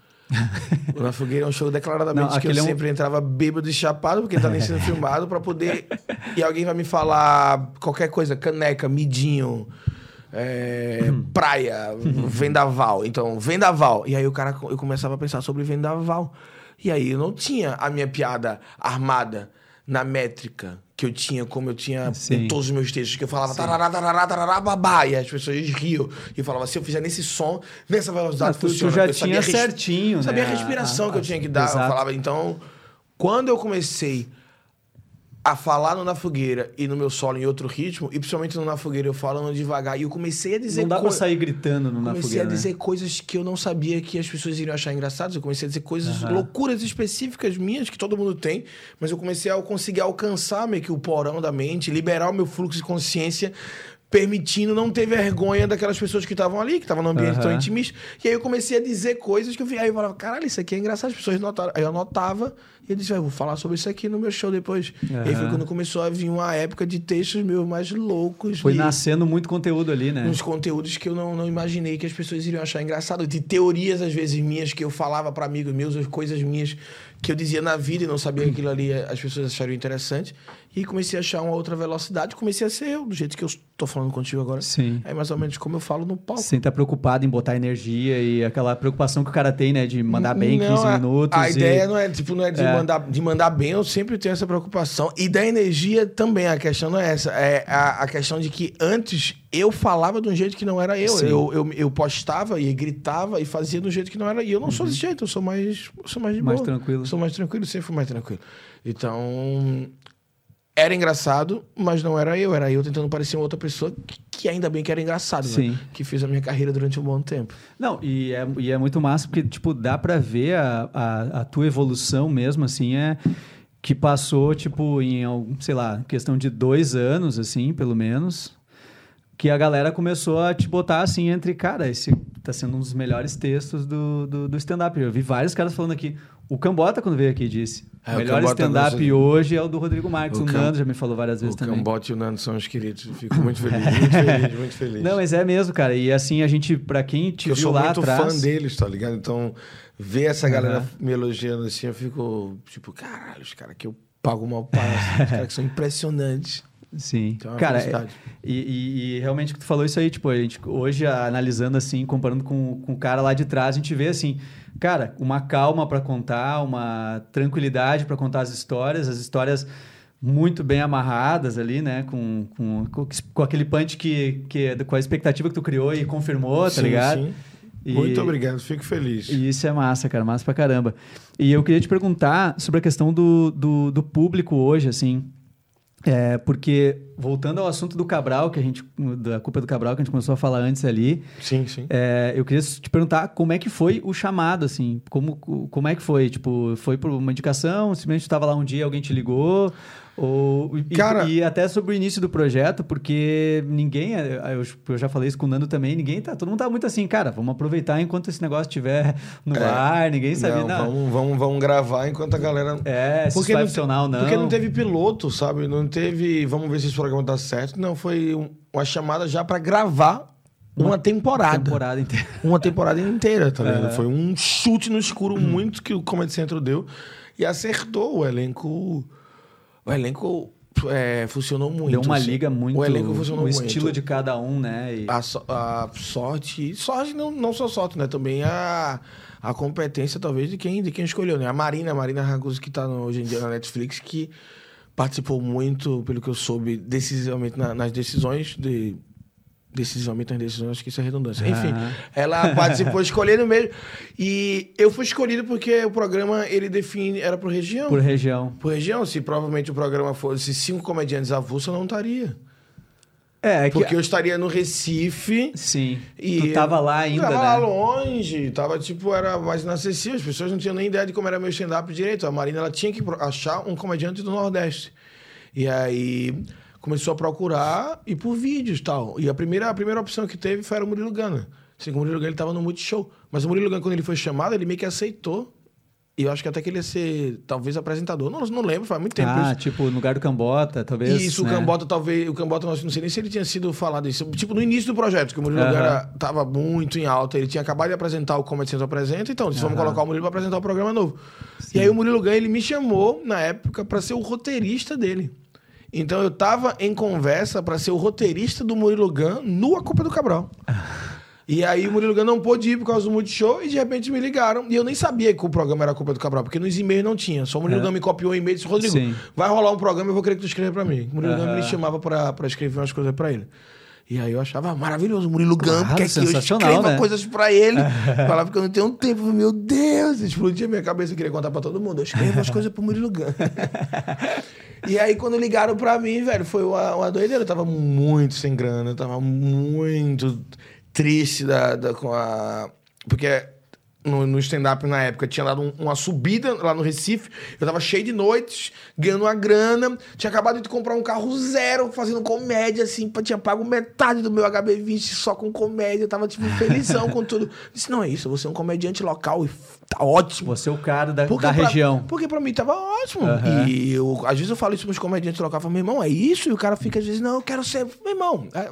o Na Fogueira é um show declaradamente Não, que eu é um- sempre entrava bêbado e chapado, porque tá nem sendo filmado, pra poder. E alguém vai me falar qualquer coisa, caneca, midinho, é, praia, vendaval. Então, vendaval. E aí o cara, eu começava a pensar sobre vendaval. E aí eu não tinha a minha piada armada na métrica que eu tinha, como eu tinha Sim. em todos os meus textos, que eu falava tarará, tarará, tarará, babá, e as pessoas riam. E eu falava, se eu fizer nesse som, nessa velocidade, Ah, tu- tu funciona. já Eu sabia tinha a res- certinho, Sabia né, a respiração a- que eu a- tinha que dar. Eu exato. falava, então, quando eu comecei a falar no Na Fogueira e no meu solo em outro ritmo, e principalmente no Na Fogueira eu falando devagar, e eu comecei a dizer Não dá pra coi- sair gritando no Na comecei Fogueira, a né? dizer coisas que eu não sabia que as pessoas iriam achar engraçadas. Eu comecei a dizer coisas, loucuras específicas minhas que todo mundo tem, mas eu comecei a conseguir alcançar meio que o porão da mente, liberar o meu fluxo de consciência, permitindo não ter vergonha daquelas pessoas que estavam ali, que estavam no ambiente tão Aham. intimista. E aí eu comecei a dizer coisas que eu vi. Aí eu falava, caralho, isso aqui é engraçado, as pessoas notaram. Aí eu anotava e eu disse, "Ah, eu vou falar sobre isso aqui no meu show depois. E aí foi quando começou a vir uma época de textos meus mais loucos. Foi de- nascendo muito conteúdo ali, né? uns conteúdos que eu não, não imaginei que as pessoas iriam achar engraçado. De teorias, às vezes, minhas, que eu falava para amigos meus, as coisas minhas que eu dizia na vida e não sabia que aquilo ali as pessoas achariam interessante. E comecei a achar uma outra velocidade. Comecei a ser eu, do jeito que eu tô falando contigo agora. Sim. É mais ou menos como eu falo no palco. Sem estar preocupado em botar energia e aquela preocupação que o cara tem, né? De mandar bem em Não, 15 a- minutos. A e- ideia não é, tipo, não é de, É. Mandar, de mandar bem, eu sempre tenho essa preocupação. E da energia também, a questão não é essa. É a, a questão de que antes eu falava de um jeito que não era eu. Eu, eu. eu postava e gritava e fazia um jeito que não era. E eu não sou desse jeito, eu sou mais, eu sou mais de Uhum. Mais boa. tranquilo. Eu sou mais tranquilo, sempre fui mais tranquilo. Então. Era engraçado, mas não era eu. Era eu tentando parecer uma outra pessoa que, que ainda bem que era engraçado, né? Sim. Que fez a minha carreira durante um bom tempo. Não, e é, e é muito massa porque, tipo, dá pra ver a, a, a tua evolução mesmo, assim, é que passou, tipo, em, sei lá, questão de dois anos, assim, pelo menos, que a galera começou a te botar, assim, entre, cara, esse tá sendo um dos melhores textos do, do, do stand-up. Eu vi vários caras falando aqui. O Cambota, quando veio aqui, disse, É, o o melhor Cambota stand-up gosta- hoje é o do Rodrigo Marques. O O, Cam- Nando já me falou várias vezes O também. Cambote e o Nando são os queridos. Fico muito feliz, muito feliz, muito feliz. Não, mas é mesmo, cara. E assim, a gente, pra quem te eu viu sou lá muito atrás... fã deles, tá ligado? Então, ver essa galera Aham. me elogiando assim, eu fico tipo, caralho, os caras que eu pago mal assim, os caras que são impressionantes. Sim. Então é Cara, felicidade. e, e- realmente que tu falou isso aí, tipo, a gente hoje analisando assim, comparando com, com o cara lá de trás, a gente vê assim, cara, uma calma pra contar, uma tranquilidade pra contar as histórias, as histórias muito bem amarradas ali, né, com, com, com, com aquele punch que, que com a expectativa que tu criou e confirmou, tá Sim, ligado? sim. E- Muito obrigado, fico feliz. E isso é massa, cara, massa pra caramba. E eu queria te perguntar sobre a questão do, do, do público hoje, assim. É, porque, voltando ao assunto do Cabral, que a gente. Da culpa do Cabral, que a gente começou a falar antes ali. Sim, sim. é, eu queria te perguntar como é que foi o chamado, assim. Como, como é que foi? Tipo, foi por uma indicação? Simplesmente estava lá um dia, alguém te ligou? Ou, e, Cara- e até sobre o início do projeto, porque ninguém, é, eu, eu já falei isso com o Nando também, ninguém tá, todo mundo tá muito assim, cara, vamos aproveitar enquanto esse negócio estiver no É. ar, ninguém sabia, não, não. Vamos, vamos, vamos gravar enquanto a galera. É, se Porque isso vai não, funcionar ou não. porque não teve piloto, sabe? Não teve. Vamos ver se esse programa dá certo. Não, foi um- uma chamada já pra gravar uma, temporada. temporada inteira. Uma temporada inteira, tá ligado? É. Foi um chute no escuro muito que o Comedy Central deu e acertou o elenco. O elenco é, funcionou muito. Deu uma assim. liga muito. O elenco funcionou o muito. estilo de cada um, né? E- A, so- a sorte, sorte não, não só sorte, né? Também a, a competência, talvez, de quem, de quem escolheu, né? A Marina, a Marina Raguso, que tá no- hoje em dia na Netflix, que participou muito, pelo que eu soube, decisivamente na- nas decisões de, decisivamente nas decisões, acho que isso é redundância. Enfim, Aham. ela participou escolhendo mesmo. E eu fui escolhido porque o programa, ele define, era por região. Por região. Por região, se provavelmente o programa fosse cinco comediantes avulsos, eu não estaria. É, é que. Porque eu estaria no Recife. Sim. E tu tava lá ainda, tava né? lá longe, tava tipo, era mais inacessível. As pessoas não tinham nem ideia de como era meu stand-up direito. A Marina, ela tinha que achar um comediante do Nordeste. E aí começou a procurar e por vídeos e tal. E a primeira, a primeira opção que teve foi o Murilo Gana. Assim, o Murilo Gana ele tava no Multishow. Mas o Murilo Gana, quando ele foi chamado, ele meio que aceitou. E eu acho que até que ele ia ser, talvez, apresentador. Não, não lembro, faz muito tempo Ah, isso. tipo, no lugar do Cambota, talvez. Isso, né? o Cambota talvez. O Cambota, não sei nem se ele tinha sido falado isso. Tipo, no início do projeto, que o Murilo Aham. Gana tava muito em alta. Ele tinha acabado de apresentar o Comedy Central Apresenta, então disse, vamos colocar o Murilo pra apresentar o programa novo. E aí o Murilo Gana, ele me chamou, na época, pra ser o roteirista dele. Então eu tava em conversa pra ser o roteirista do Murilo Gun no A Culpa é do Cabral. E aí o Murilo Gun não pôde ir por causa do Multishow e de repente me ligaram. E eu nem sabia que o programa era a culpa do Cabral, porque nos e-mails não tinha. Só o Murilo É. Gun me copiou um e-mail e disse: Rodrigo, Sim. vai rolar um programa, eu vou querer que tu escreva pra mim. O Murilo Gun Aham. me chamava pra, pra escrever umas coisas pra ele. E aí eu achava maravilhoso o Murilo Claro, porque aqui eu sensacional, escreva né? coisas pra ele. Falava que eu não tenho tempo. Meu Deus, explodia minha cabeça. Eu queria contar pra todo mundo. Eu escrevo as coisas pro Murilo Gun. E aí, quando ligaram pra mim, velho, foi uma, uma doideira. Eu tava muito sem grana, eu tava muito triste da, da- com a. Porque no, no stand-up na época tinha dado um- uma subida lá no Recife. Eu tava cheio de noites, ganhando uma grana. Tinha acabado de comprar um carro zero, fazendo comédia, assim. Tinha pago metade do meu HB20 só com comédia. Eu tava, tipo, felizão com tudo. Disse, não é isso, vou ser um comediante local e tá ótimo. Você é o cara da, Porque da pra- região. Porque pra mim tava ótimo. Aham. E eu, às vezes eu falo isso pros comediantes locais, eu falo, meu irmão, é isso? E o cara fica às vezes, não, eu quero ser. Meu irmão, é-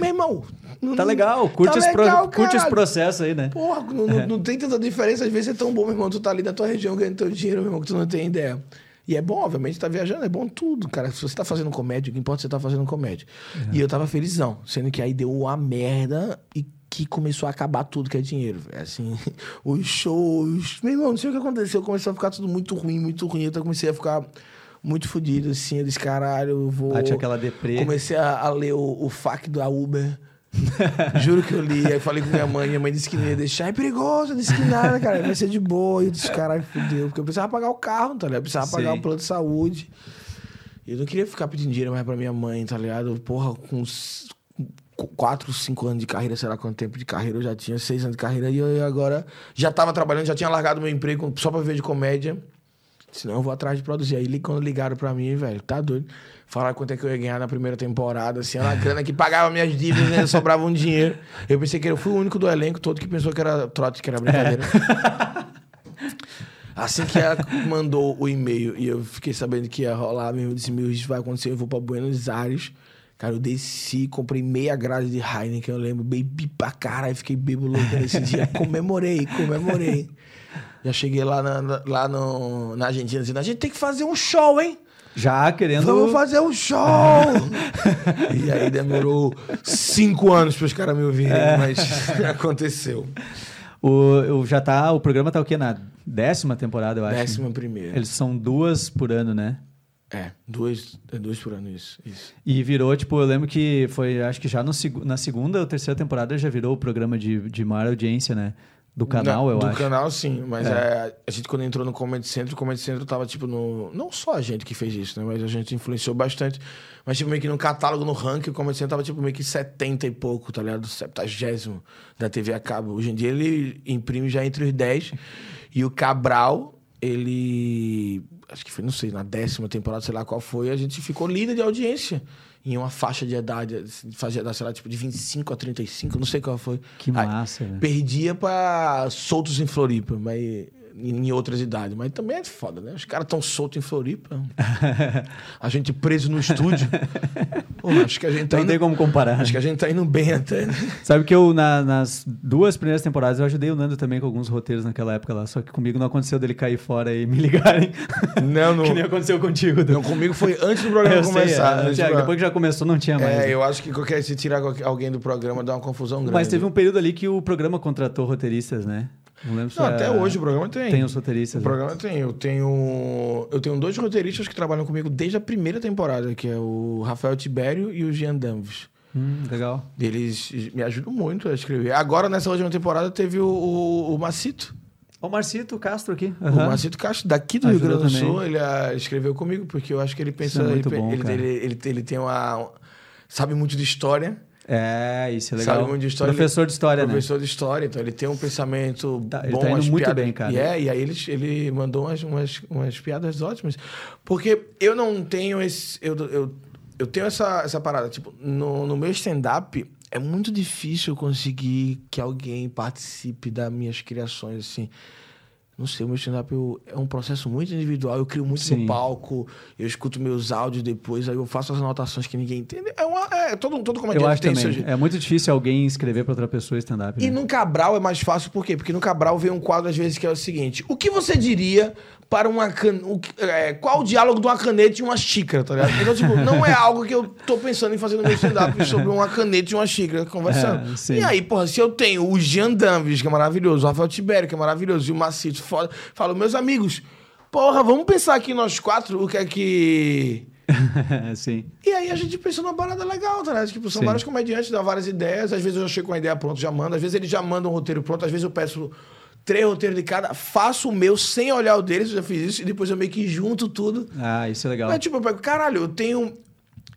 meu irmão. não- Tá legal, curte, tá esse, pro- legal, curte esse processo aí, né? Porra, não, não- não tem tanta diferença. Às vezes é tão bom, meu irmão. Tu tá ali na tua região ganhando teu dinheiro, meu irmão, que tu não tem ideia. E é bom, obviamente, tá viajando, é bom tudo, cara. Se você tá fazendo comédia, o que importa é você tá fazendo comédia. E eu tava felizão, sendo que aí deu uma merda e que começou a acabar tudo que é dinheiro, velho. Assim, os shows. Meu irmão, não sei o que aconteceu. Começou a ficar tudo muito ruim, muito ruim. Eu comecei a ficar muito fodido, assim. Eu disse, caralho, eu vou. Bate aquela deprê. Comecei a, a ler o, o FAQ da Uber. Juro que eu li. Aí falei com minha mãe. Minha mãe disse que não ia deixar. É perigoso. Eu disse que nada, cara. Vai ser de boa. E eu disse, caralho, fudeu. Porque eu precisava pagar o carro, tá ligado? Eu precisava pagar Sim. o plano de saúde. Eu não queria ficar pedindo dinheiro mais pra minha mãe, tá ligado? Porra, com uns 4, 5 anos de carreira, sei lá quanto tempo de carreira eu já tinha, 6 anos de carreira. E eu agora já tava trabalhando, já tinha largado meu emprego só pra viver de comédia. Senão eu vou atrás de produzir. Aí quando ligaram pra mim, velho, tá doido. Falaram quanto é que eu ia ganhar na primeira temporada, assim, era uma grana que pagava minhas dívidas, né? sobrava um dinheiro. Eu pensei que eu fui o único do elenco todo que pensou que era trote, que era brincadeira. Assim que ela mandou o e-mail e eu fiquei sabendo que ia rolar mesmo, eu disse, meu, isso vai acontecer, eu vou pra Buenos Aires. Cara, eu desci, comprei meia grade de Heineken, eu lembro, bebi pra caralho, fiquei bebo louco nesse dia. Comemorei, comemorei. Já cheguei lá na, lá no, na Argentina dizendo, a gente tem que fazer um show, hein? Já querendo. Vamos fazer um show! e aí demorou cinco anos para os caras me ouvirem, mas aconteceu. O, o- já tá, o programa tá o quê? Na décima temporada, eu acho. Décima primeira. Eles são duas por ano, né? É, duas, é duas por ano, isso. isso. E virou, tipo, eu lembro que foi, acho que já no, na segunda ou terceira temporada já virou o programa de, de maior audiência, né? Do canal, Na- eu do acho. canal, sim. Mas é, a gente, quando entrou no Comedy Centro, o Comedy Centro tava, tipo, no... Não só a gente que fez isso, né? Mas a gente influenciou bastante. Mas, tipo, meio que no catálogo, no ranking, o Comedy Centro tava, tipo, meio que 70 e pouco, tá ligado? 70 da TV a cabo. Hoje em dia, ele imprime já entre os 10. E o Cabral, ele... Acho que foi, não sei, na décima temporada, sei lá qual foi, a gente ficou líder de audiência. Em uma faixa de idade, faixa de idade, sei lá, tipo, de 25 a 35, não sei qual foi. Que Aí, massa, velho. Perdia pra soltos em Floripa, mas em outras idades. Mas também é foda, né? Os caras tão soltos em Floripa. a gente preso no estúdio. Pô, acho que a gente tá Não tem indo, como comparar. acho que a gente tá indo bem até. né? Sabe que eu, na- nas duas primeiras temporadas, eu ajudei o Nando também com alguns roteiros naquela época lá. Só que comigo não aconteceu dele cair fora e me ligarem. Não, não. que nem aconteceu contigo. Não, comigo foi antes do programa Eu sei, começar. é, Thiago, programa. depois que já começou, não tinha mais. É, né? eu acho que qualquer se tirar alguém do programa dá uma confusão grande. Mas teve um período ali que o programa contratou roteiristas, né? Não lembro se Não, é- até hoje o programa tem. Tem os roteiristas. O né? programa tem. Eu tenho. Eu tenho dois roteiristas que trabalham comigo desde a primeira temporada, que é o Rafael Tibério e o Jean Danvos. Hum, legal. Eles me ajudam muito a escrever. Agora, nessa última temporada, teve o, o, o Macito. O Marcito Castro aqui. O Aham. Macito Castro, daqui do Rio Grande do. Sul, ele ah, escreveu comigo, porque eu acho que ele pensa. é muito ele, bom, ele, ele, ele tem uma. Sabe muito de história. É, isso é legal. Sabe muito de história. Professor de história, né? Professor de história, então ele tem um pensamento Tá, ele bom, tá indo muito piadas- bem, cara. E, é, e aí ele, ele mandou umas, umas, umas piadas ótimas. Porque eu não tenho esse. Eu, eu, eu tenho essa, essa parada. Tipo, no, no meu stand-up é muito difícil eu conseguir que alguém participe das minhas criações, assim. Não sei, o meu stand-up é um processo muito individual. Eu crio muito Sim. no palco, eu escuto meus áudios depois, aí eu faço as anotações que ninguém entende. É, uma, é todo, todo comediante Eu acho tem também. seu. É muito difícil alguém escrever pra outra pessoa stand-up. E né? no Cabral é mais fácil, por quê? Porque no Cabral vem um quadro, às vezes, que é o seguinte: o que você diria para uma can... o é, qual o diálogo de uma caneta e uma xícara, tá ligado? Então, tipo, não é algo que eu tô pensando em fazer no meu stand-up sobre uma caneta e uma xícara conversando. É, e aí, porra, se eu tenho o Jean Danvis, que é maravilhoso, o Rafael Tibério, que é maravilhoso, e o Macito, foda, falo, meus amigos, porra, vamos pensar aqui nós quatro o que é que. Sim. E aí a gente pensa numa parada legal, tá ligado? Tipo, são Sim. vários comediantes, dão várias ideias. Às vezes eu já chego com a ideia pronta, já mando. Às vezes eles já mandam um roteiro pronto. Às vezes eu peço três roteiros de cada, faço o meu sem olhar o deles, eu já fiz isso. E depois eu meio que junto tudo. Ah, isso é legal. Mas tipo, eu pego, caralho, eu tenho...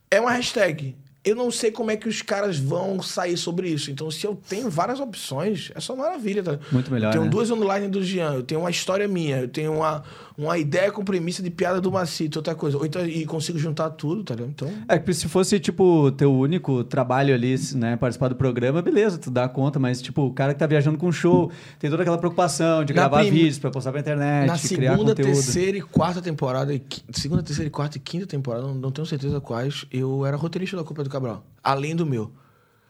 É uma hashtag. Eu não sei como é que os caras vão sair sobre isso. Então, se eu tenho várias opções, é só maravilha, tá? Muito melhor, Eu tenho né? duas online do Jean, eu tenho uma história minha, eu tenho uma, uma ideia com premissa de piada do Macito, outra coisa. Ou então, e consigo juntar tudo, tá ligado? Então... É que se fosse, tipo, teu único trabalho ali, né, participar do programa, beleza, tu dá conta, mas, tipo, o cara que tá viajando com show, tem toda aquela preocupação de Na gravar prim- vídeos pra postar pra internet, Na criar segunda, conteúdo. terceira e quarta temporada, e segunda, terceira e quarta e quinta temporada, não, não tenho certeza quais, eu era roteirista da Copa do Cabral. Além do meu.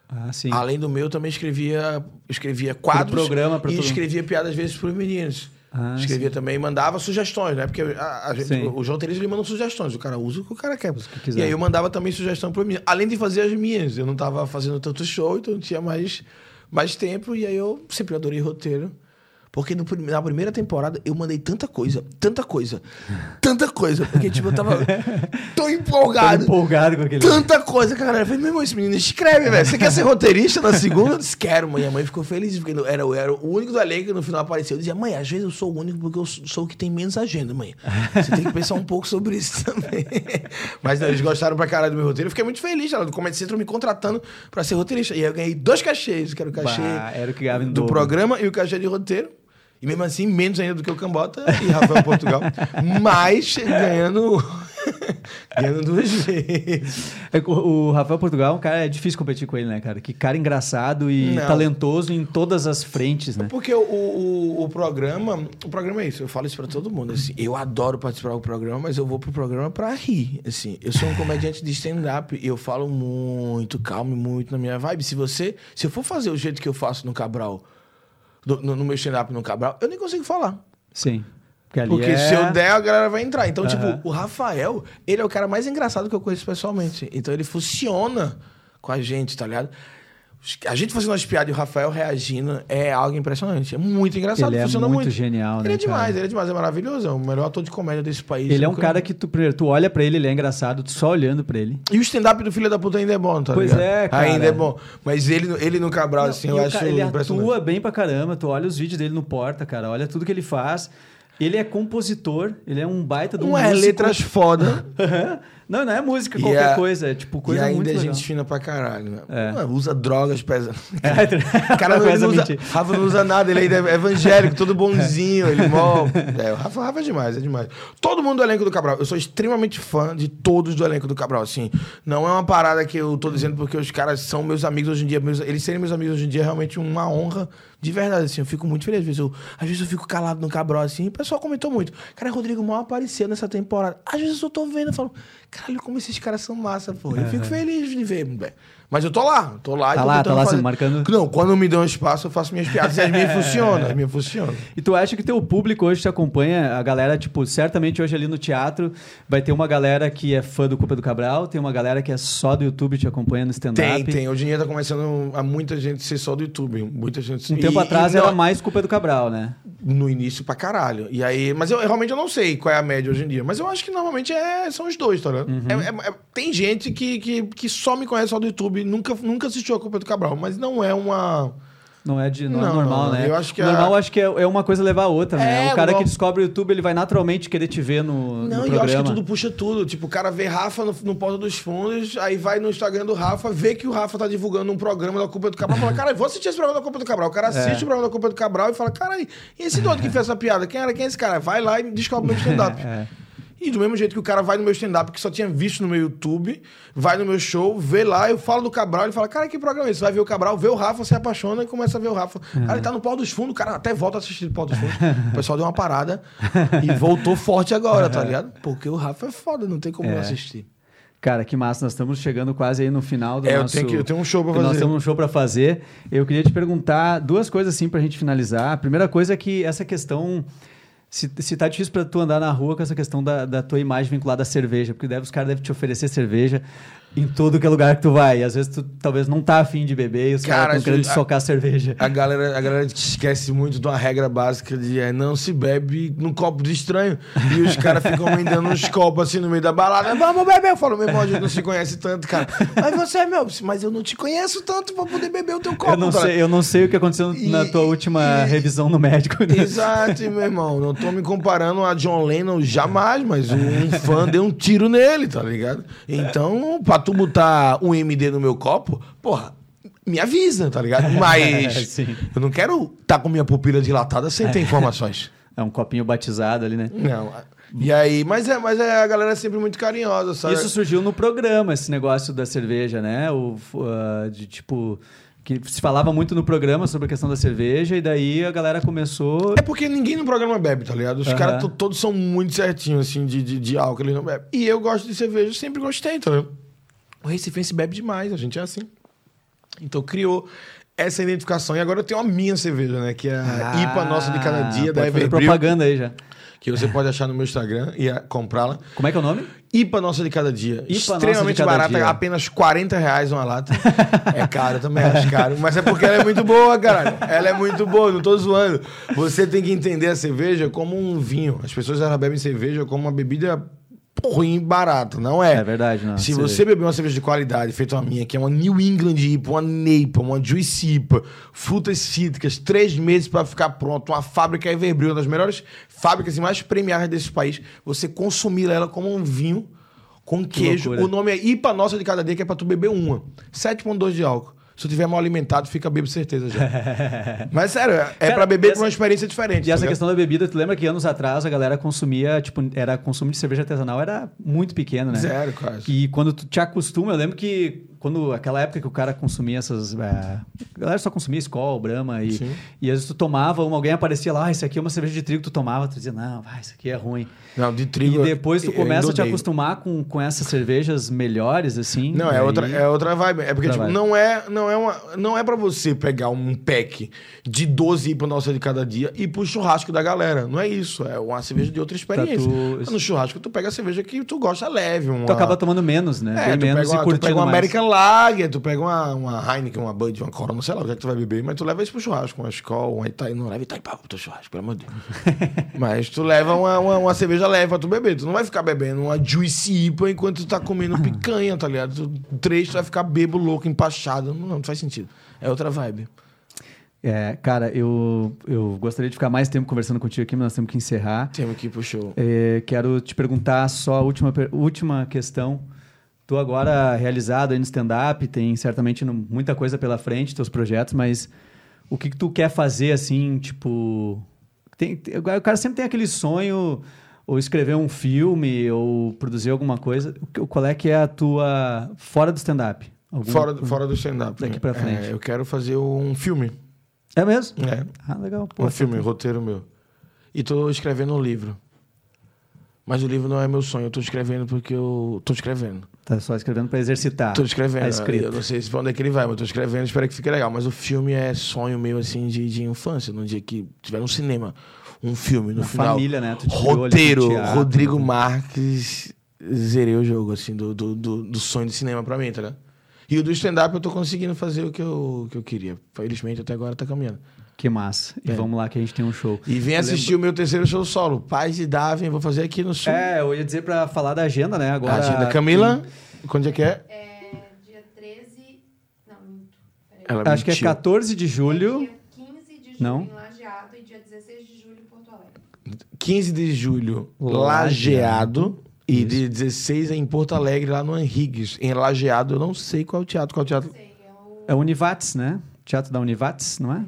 Ah, sim. Além do meu, eu também escrevia, escrevia quadros programa, pra e escrevia piadas às vezes pros meninos. Ah, escrevia também, mandava sugestões, né? Porque a, a gente, Sim. os roteiristas ele mandam sugestões, o cara usa o que o cara quer. que e aí eu mandava também sugestão pro menino. Além de fazer as minhas, eu não tava fazendo tanto show, então tinha mais, mais tempo, e aí eu sempre adorei roteiro. Porque no na primeira temporada eu mandei tanta coisa, tanta coisa, tanta coisa. Porque, tipo, eu tava tão Tô empolgado. empolgado com aquele... Tanta coisa que a galera fez, meu irmão, esse menino escreve, velho. Você quer ser roteirista na segunda? Eu disse, quero, mãe. A mãe ficou feliz, porque eu era, eu era o único do elenco que no final apareceu. Eu dizia, mãe, às vezes eu sou o único porque eu sou o que tem menos agenda, mãe. Você tem que pensar um pouco sobre isso também. Mas não, eles gostaram pra caralho do meu roteiro. Eu fiquei muito feliz, ela do Comedy Central me contratando pra ser roteirista. E aí eu ganhei dois cachês, que era o cachê Bah, era o que do dobro. programa e o cachê de roteiro. E mesmo assim, menos ainda do que o Cambota e Rafael Portugal. Mas ganhando. ganhando duas vezes. É o, o Rafael Portugal, é um cara, é difícil competir com ele, né, cara? Que cara engraçado e Não. talentoso em todas as frentes, né? Porque o, o, o programa. O programa é isso, eu falo isso pra todo mundo. Assim, eu adoro participar do programa, mas eu vou pro programa pra rir. Assim, eu sou um comediante de stand-up e eu falo muito, calmo, muito na minha vibe. Se você. Se eu for fazer o jeito que eu faço no Cabral, do- no, no meu stand-up no Cabral, eu nem consigo falar. Sim. Porque Porque é... se eu der, a galera vai entrar. Então, Aham. tipo, o Rafael, ele é o cara mais engraçado que eu conheço pessoalmente. Então, ele funciona com a gente, tá ligado? A gente fazendo umas piadas e o Rafael reagindo é algo impressionante. É muito engraçado, Ele é funciona muito muito. genial, Ele né, é demais, cara? ele é demais, é maravilhoso. É o melhor ator de comédia desse país. Ele é um cara que tu, primeiro, tu olha pra ele, ele é engraçado, tu só olhando pra ele. E o stand-up do filho da puta ainda é bom, tá Pois ligado? é, cara. Ainda é bom. Mas ele, ele no Cabral, assim, E eu acho ele impressionante. atua bem pra caramba, tu olha os vídeos dele no Porta, cara, olha tudo que ele faz. Ele é compositor, ele é um baita de um Não é letras foda. não, não é música, E qualquer a- coisa, é tipo coisa e ainda muito é legal. gente fina pra caralho, né? É. Mano, usa drogas, pesa. É, O cara não, usa. Rafa não usa nada, ele é evangélico, todo bonzinho, ele mó. É, o Rafa, Rafa é demais, é demais. Todo mundo do elenco do Cabral, eu sou extremamente fã de todos do elenco do Cabral, assim. Não é uma parada que eu tô dizendo porque os caras são meus amigos hoje em dia, meus- eles serem meus amigos hoje em dia é realmente uma honra de verdade, assim. Eu fico muito feliz. Às vezes eu, às vezes eu fico calado no Cabral, assim, e o pessoal comentou muito. Cara, Rodrigo mal apareceu nessa temporada. Às vezes eu tô vendo e falo, caralho, como esses caras são massa, pô. Eu fico feliz de ver, velho. Mas eu tô lá, tô lá. e Tá tô lá, tá lá, fazer- se marcando. Não, quando me dão espaço, eu faço minhas piadas. E as minhas funcionam, as minhas funcionam. E tu acha que teu público hoje te acompanha, a galera, tipo, certamente hoje ali no teatro vai ter uma galera que é fã do Culpa do Cabral, tem uma galera que é só do YouTube te acompanha no stand-up. Tem, tem. Hoje em dia tá começando a muita gente ser só do YouTube. Muita gente Um tempo E- atrás e era não- mais Culpa do Cabral, né? No início pra caralho. E aí, mas eu, realmente eu não sei qual é a média hoje em dia. Mas eu acho que normalmente é, são os dois, tá ligado? ligado? É- é- é- tem gente que, que, que só me conhece só do YouTube, nunca, nunca assistiu a Copa do Cabral, mas não é uma. Não é, de, não é Não, normal, não, né? eu acho que o normal a- acho que é, é uma coisa levar a outra, né? É, o cara igual- que descobre o YouTube, ele vai naturalmente querer te ver no, no Não, eu programa. acho que tudo puxa tudo. Tipo, o cara vê Rafa no, no Porta dos Fundos, aí vai no Instagram do Rafa, vê que o Rafa tá divulgando um programa da Copa do Cabral, fala, cara, vou assistir esse programa da Copa do Cabral. O cara assiste o programa da Copa do Cabral e fala, cara, e esse doido que fez essa piada? Quem era? Quem é esse cara? Vai lá e descobre meu stand-up. É. E do mesmo jeito que o cara vai no meu stand-up, que só tinha visto no meu YouTube, vai no meu show, vê lá, eu falo do Cabral, ele fala, cara, que programa é esse? Vai ver o Cabral, vê o Rafa, se apaixona e começa a ver o Rafa. Cara, ele tá no pau dos fundos, o cara até volta a assistir o pau dos fundos. O pessoal deu uma parada e voltou forte agora, tá ligado? Porque o Rafa é foda, não tem como não assistir. Cara, que massa. Nós estamos chegando quase aí no final do É, eu nosso... tenho que- eu tenho um show pra Nós fazer. temos um show pra fazer. Eu queria te perguntar duas coisas assim pra gente finalizar. A primeira coisa é que essa questão... Se, se tá difícil pra tu andar na rua com essa questão da, da tua imagem vinculada à cerveja, porque deve, os caras devem te oferecer cerveja em todo que é lugar que tu vai. Às vezes tu talvez não tá afim de beber e os Cara, caras estão querendo a- te socar cerveja. A galera, a galera esquece muito de uma regra básica de é, não se bebe num copo de estranho. E os caras ficam me dando uns copos assim no meio da balada. Vamos beber. Eu falo, meu irmão, a gente não se conhece tanto, cara. Mas você é meu, mas eu não te conheço tanto pra poder beber o teu copo. Eu não, tá? sei, eu não sei o que aconteceu na E- tua última e- revisão no médico. né? Exato, meu irmão. Não tô me comparando a John Lennon jamais, mas um fã deu um tiro nele, tá ligado? Então, pra tu botar um MD no meu copo, porra, me avisa, tá ligado? Mas Sim. eu não quero estar com minha pupila dilatada sem ter informações. É um copinho batizado ali, né? Não. E aí, mas é, mas é, a galera é sempre muito carinhosa, sabe? Isso surgiu no programa, esse negócio da cerveja, né? O, ah, de tipo. Que se falava muito no programa sobre a questão da cerveja, e daí a galera começou. É porque ninguém no programa bebe, tá ligado? Os Aham. caras to- todos são muito certinhos, assim, de, de, de álcool, eles não bebem. E eu gosto de cerveja, sempre gostei, tá ligado? O Recifense bebe demais, a gente é assim. Então criou essa identificação. E agora eu tenho a minha cerveja, né? Que é a IPA Nossa de Cada Dia, da Ah, Everbril. propaganda aí já. Que você pode achar no meu Instagram e ah, comprá-la. Como é que é o nome? IPA Nossa de Cada Dia. IPA Extremamente Cada barata, Dia. apenas 40 reais uma lata. é caro também, acho caro. Mas é porque ela é muito boa, caralho. Ela é muito boa, não tô zoando. Você tem que entender a cerveja como um vinho. As pessoas elas bebem cerveja como uma bebida ruim e barata, não é? É verdade, não. Se Cerveja. você beber uma cerveja de qualidade, feita uma minha, que é uma New England IPA, uma NEIPA, uma Juice IPA, frutas cítricas, três meses para ficar pronto, uma fábrica Everbril, uma das melhores fábricas e mais premiadas desse país, você consumir ela como um vinho com queijo. loucura. O nome é IPA Nossa de Cada Dia, que é pra tu beber uma. 7,2 de álcool. Se tu tiver mal alimentado, fica bebo certeza já. Mas sério, é Cara, pra beber essa- com uma experiência diferente. E essa tá ligado? questão da bebida, tu lembra que anos atrás a galera consumia, tipo, era consumo de cerveja artesanal era muito pequeno, né? Zero, quase. E quando tu te acostuma, eu lembro que quando aquela época que o cara consumia essas. é, a galera só consumia Skol, Brahma, e, Sim. e às vezes tu tomava uma, alguém aparecia lá, ah, isso aqui é uma cerveja de trigo, tu tomava, tu dizia, não, vai, isso aqui é ruim. Não, de trigo. e depois tu eu começa a te acostumar com, com essas cervejas melhores, assim. Não, é aí- outra, é outra vibe. É porque, Outra tipo, vibe. não é, não, é uma, não é pra você pegar um pack de 12 IPA nossa de cada dia e ir pro churrasco da galera. Não é isso. É uma cerveja de outra experiência. tu- No churrasco, tu pega a cerveja que tu gosta leve. Uma... Tu acaba tomando menos, né? É, Bem tu menos pega, e tu curtindo pega uma mais. American Lager, tu pega uma, uma Heineken, uma Bud, uma Corona, sei lá o que é que tu vai beber, mas tu leva isso pro churrasco, uma Skol, uma Itaí, não leva Itaipava pro teu churrasco, pelo amor de Deus. mas tu leva uma, uma, uma cerveja leve pra tu beber, tu não vai ficar bebendo uma Juice IPA enquanto tu tá comendo picanha, tá ligado? Tu, três, tu vai ficar bebo, louco, empachado, não, não faz sentido. É outra vibe. É, cara, eu, eu gostaria de ficar mais tempo conversando contigo aqui, mas nós temos que encerrar. Temos que ir pro show. É, quero te perguntar só a última, última questão. Tu agora realizado no stand-up, tem certamente muita coisa pela frente, teus projetos, mas o que, que tu quer fazer assim, tipo... Tem, tem- o cara sempre tem aquele sonho, ou escrever um filme, ou produzir alguma coisa. Qual é que é a tua... Fora do stand-up? Fora, coisa? fora do stand-up. Daqui né? pra frente. É, eu quero fazer um filme. É mesmo? É. Ah, legal. Pô, um filme, roteiro meu. E tô escrevendo um livro. Mas o livro não é meu sonho, eu tô escrevendo porque eu tô escrevendo. Tá só escrevendo pra exercitar. Tô escrevendo. A escrita. Eu não sei se pra onde é que ele vai, mas tô escrevendo, espero que fique legal. Mas o filme é sonho meu, assim, de, de infância. No dia que tiver um cinema, um filme, no Uma final. família, né? Roteiro, teatro, Rodrigo né? Marques, zerei o jogo, assim, do, do, do, do sonho de cinema pra mim, tá ligado? E o do stand-up eu tô conseguindo fazer o que eu, que eu queria. Felizmente até agora tá caminhando. Que massa. E É. vamos lá que a gente tem um show. E vem assistir o meu terceiro show solo. Paz de Darwin, vou fazer aqui no sul. É, eu ia dizer pra falar da agenda, né? Agora. Agenda. Camila, quando é que é? É dia 13. Não. Ela Acho que é mentiu. 14 de julho. Dia 15 de julho Não. em Lajeado e dia 16 de julho em Porto Alegre. 15 de julho, Lajeado. Lajeado. E de 16 é em Porto Alegre, lá no Henrigues. Em Lajeado, eu não sei qual é o teatro. Qual é o teatro? Sei, é o É Univates, né? Teatro da Univates, não é?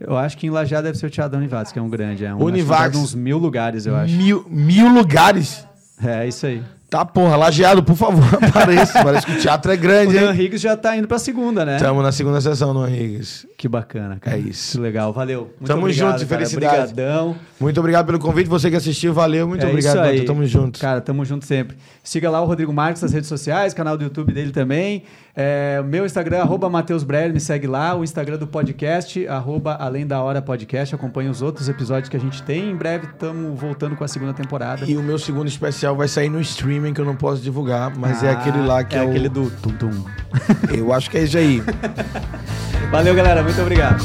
Eu acho que em Lajeado deve ser o Teatro da Univates, que é um grande. É um, Univates. uns mil lugares, eu acho. Mil, mil lugares. É, isso aí. Tá, porra, Lajeado, por favor, apareça. Parece que o teatro é O grande, Dan hein? Riggs já tá indo pra segunda, né? Estamos na segunda sessão no Henrigues. Que bacana, cara. É isso. Que legal, valeu. Muito Tamo obrigado, junto, cara. felicidade. Obrigadão. Muito obrigado pelo convite. Você que assistiu, valeu. Muito É obrigado. Doutor. Tamo junto. Cara, tamo junto sempre. Siga lá o Rodrigo Marques nas redes sociais, canal do YouTube dele também. É, o meu Instagram, arroba Matheus Breyer, me segue lá. O Instagram do podcast, arroba Além da Hora Podcast. Acompanhe os outros episódios que a gente tem. Em breve estamos voltando com a segunda temporada. E o meu segundo especial vai sair no streaming, que eu não posso divulgar, mas é Ah, aquele lá que é, é o... aquele do Tum Tum. Eu acho que é isso aí. Valeu, galera. Muito obrigado.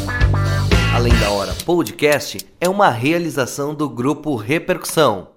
Além da Hora Podcast é uma realização do Grupo Repercussão.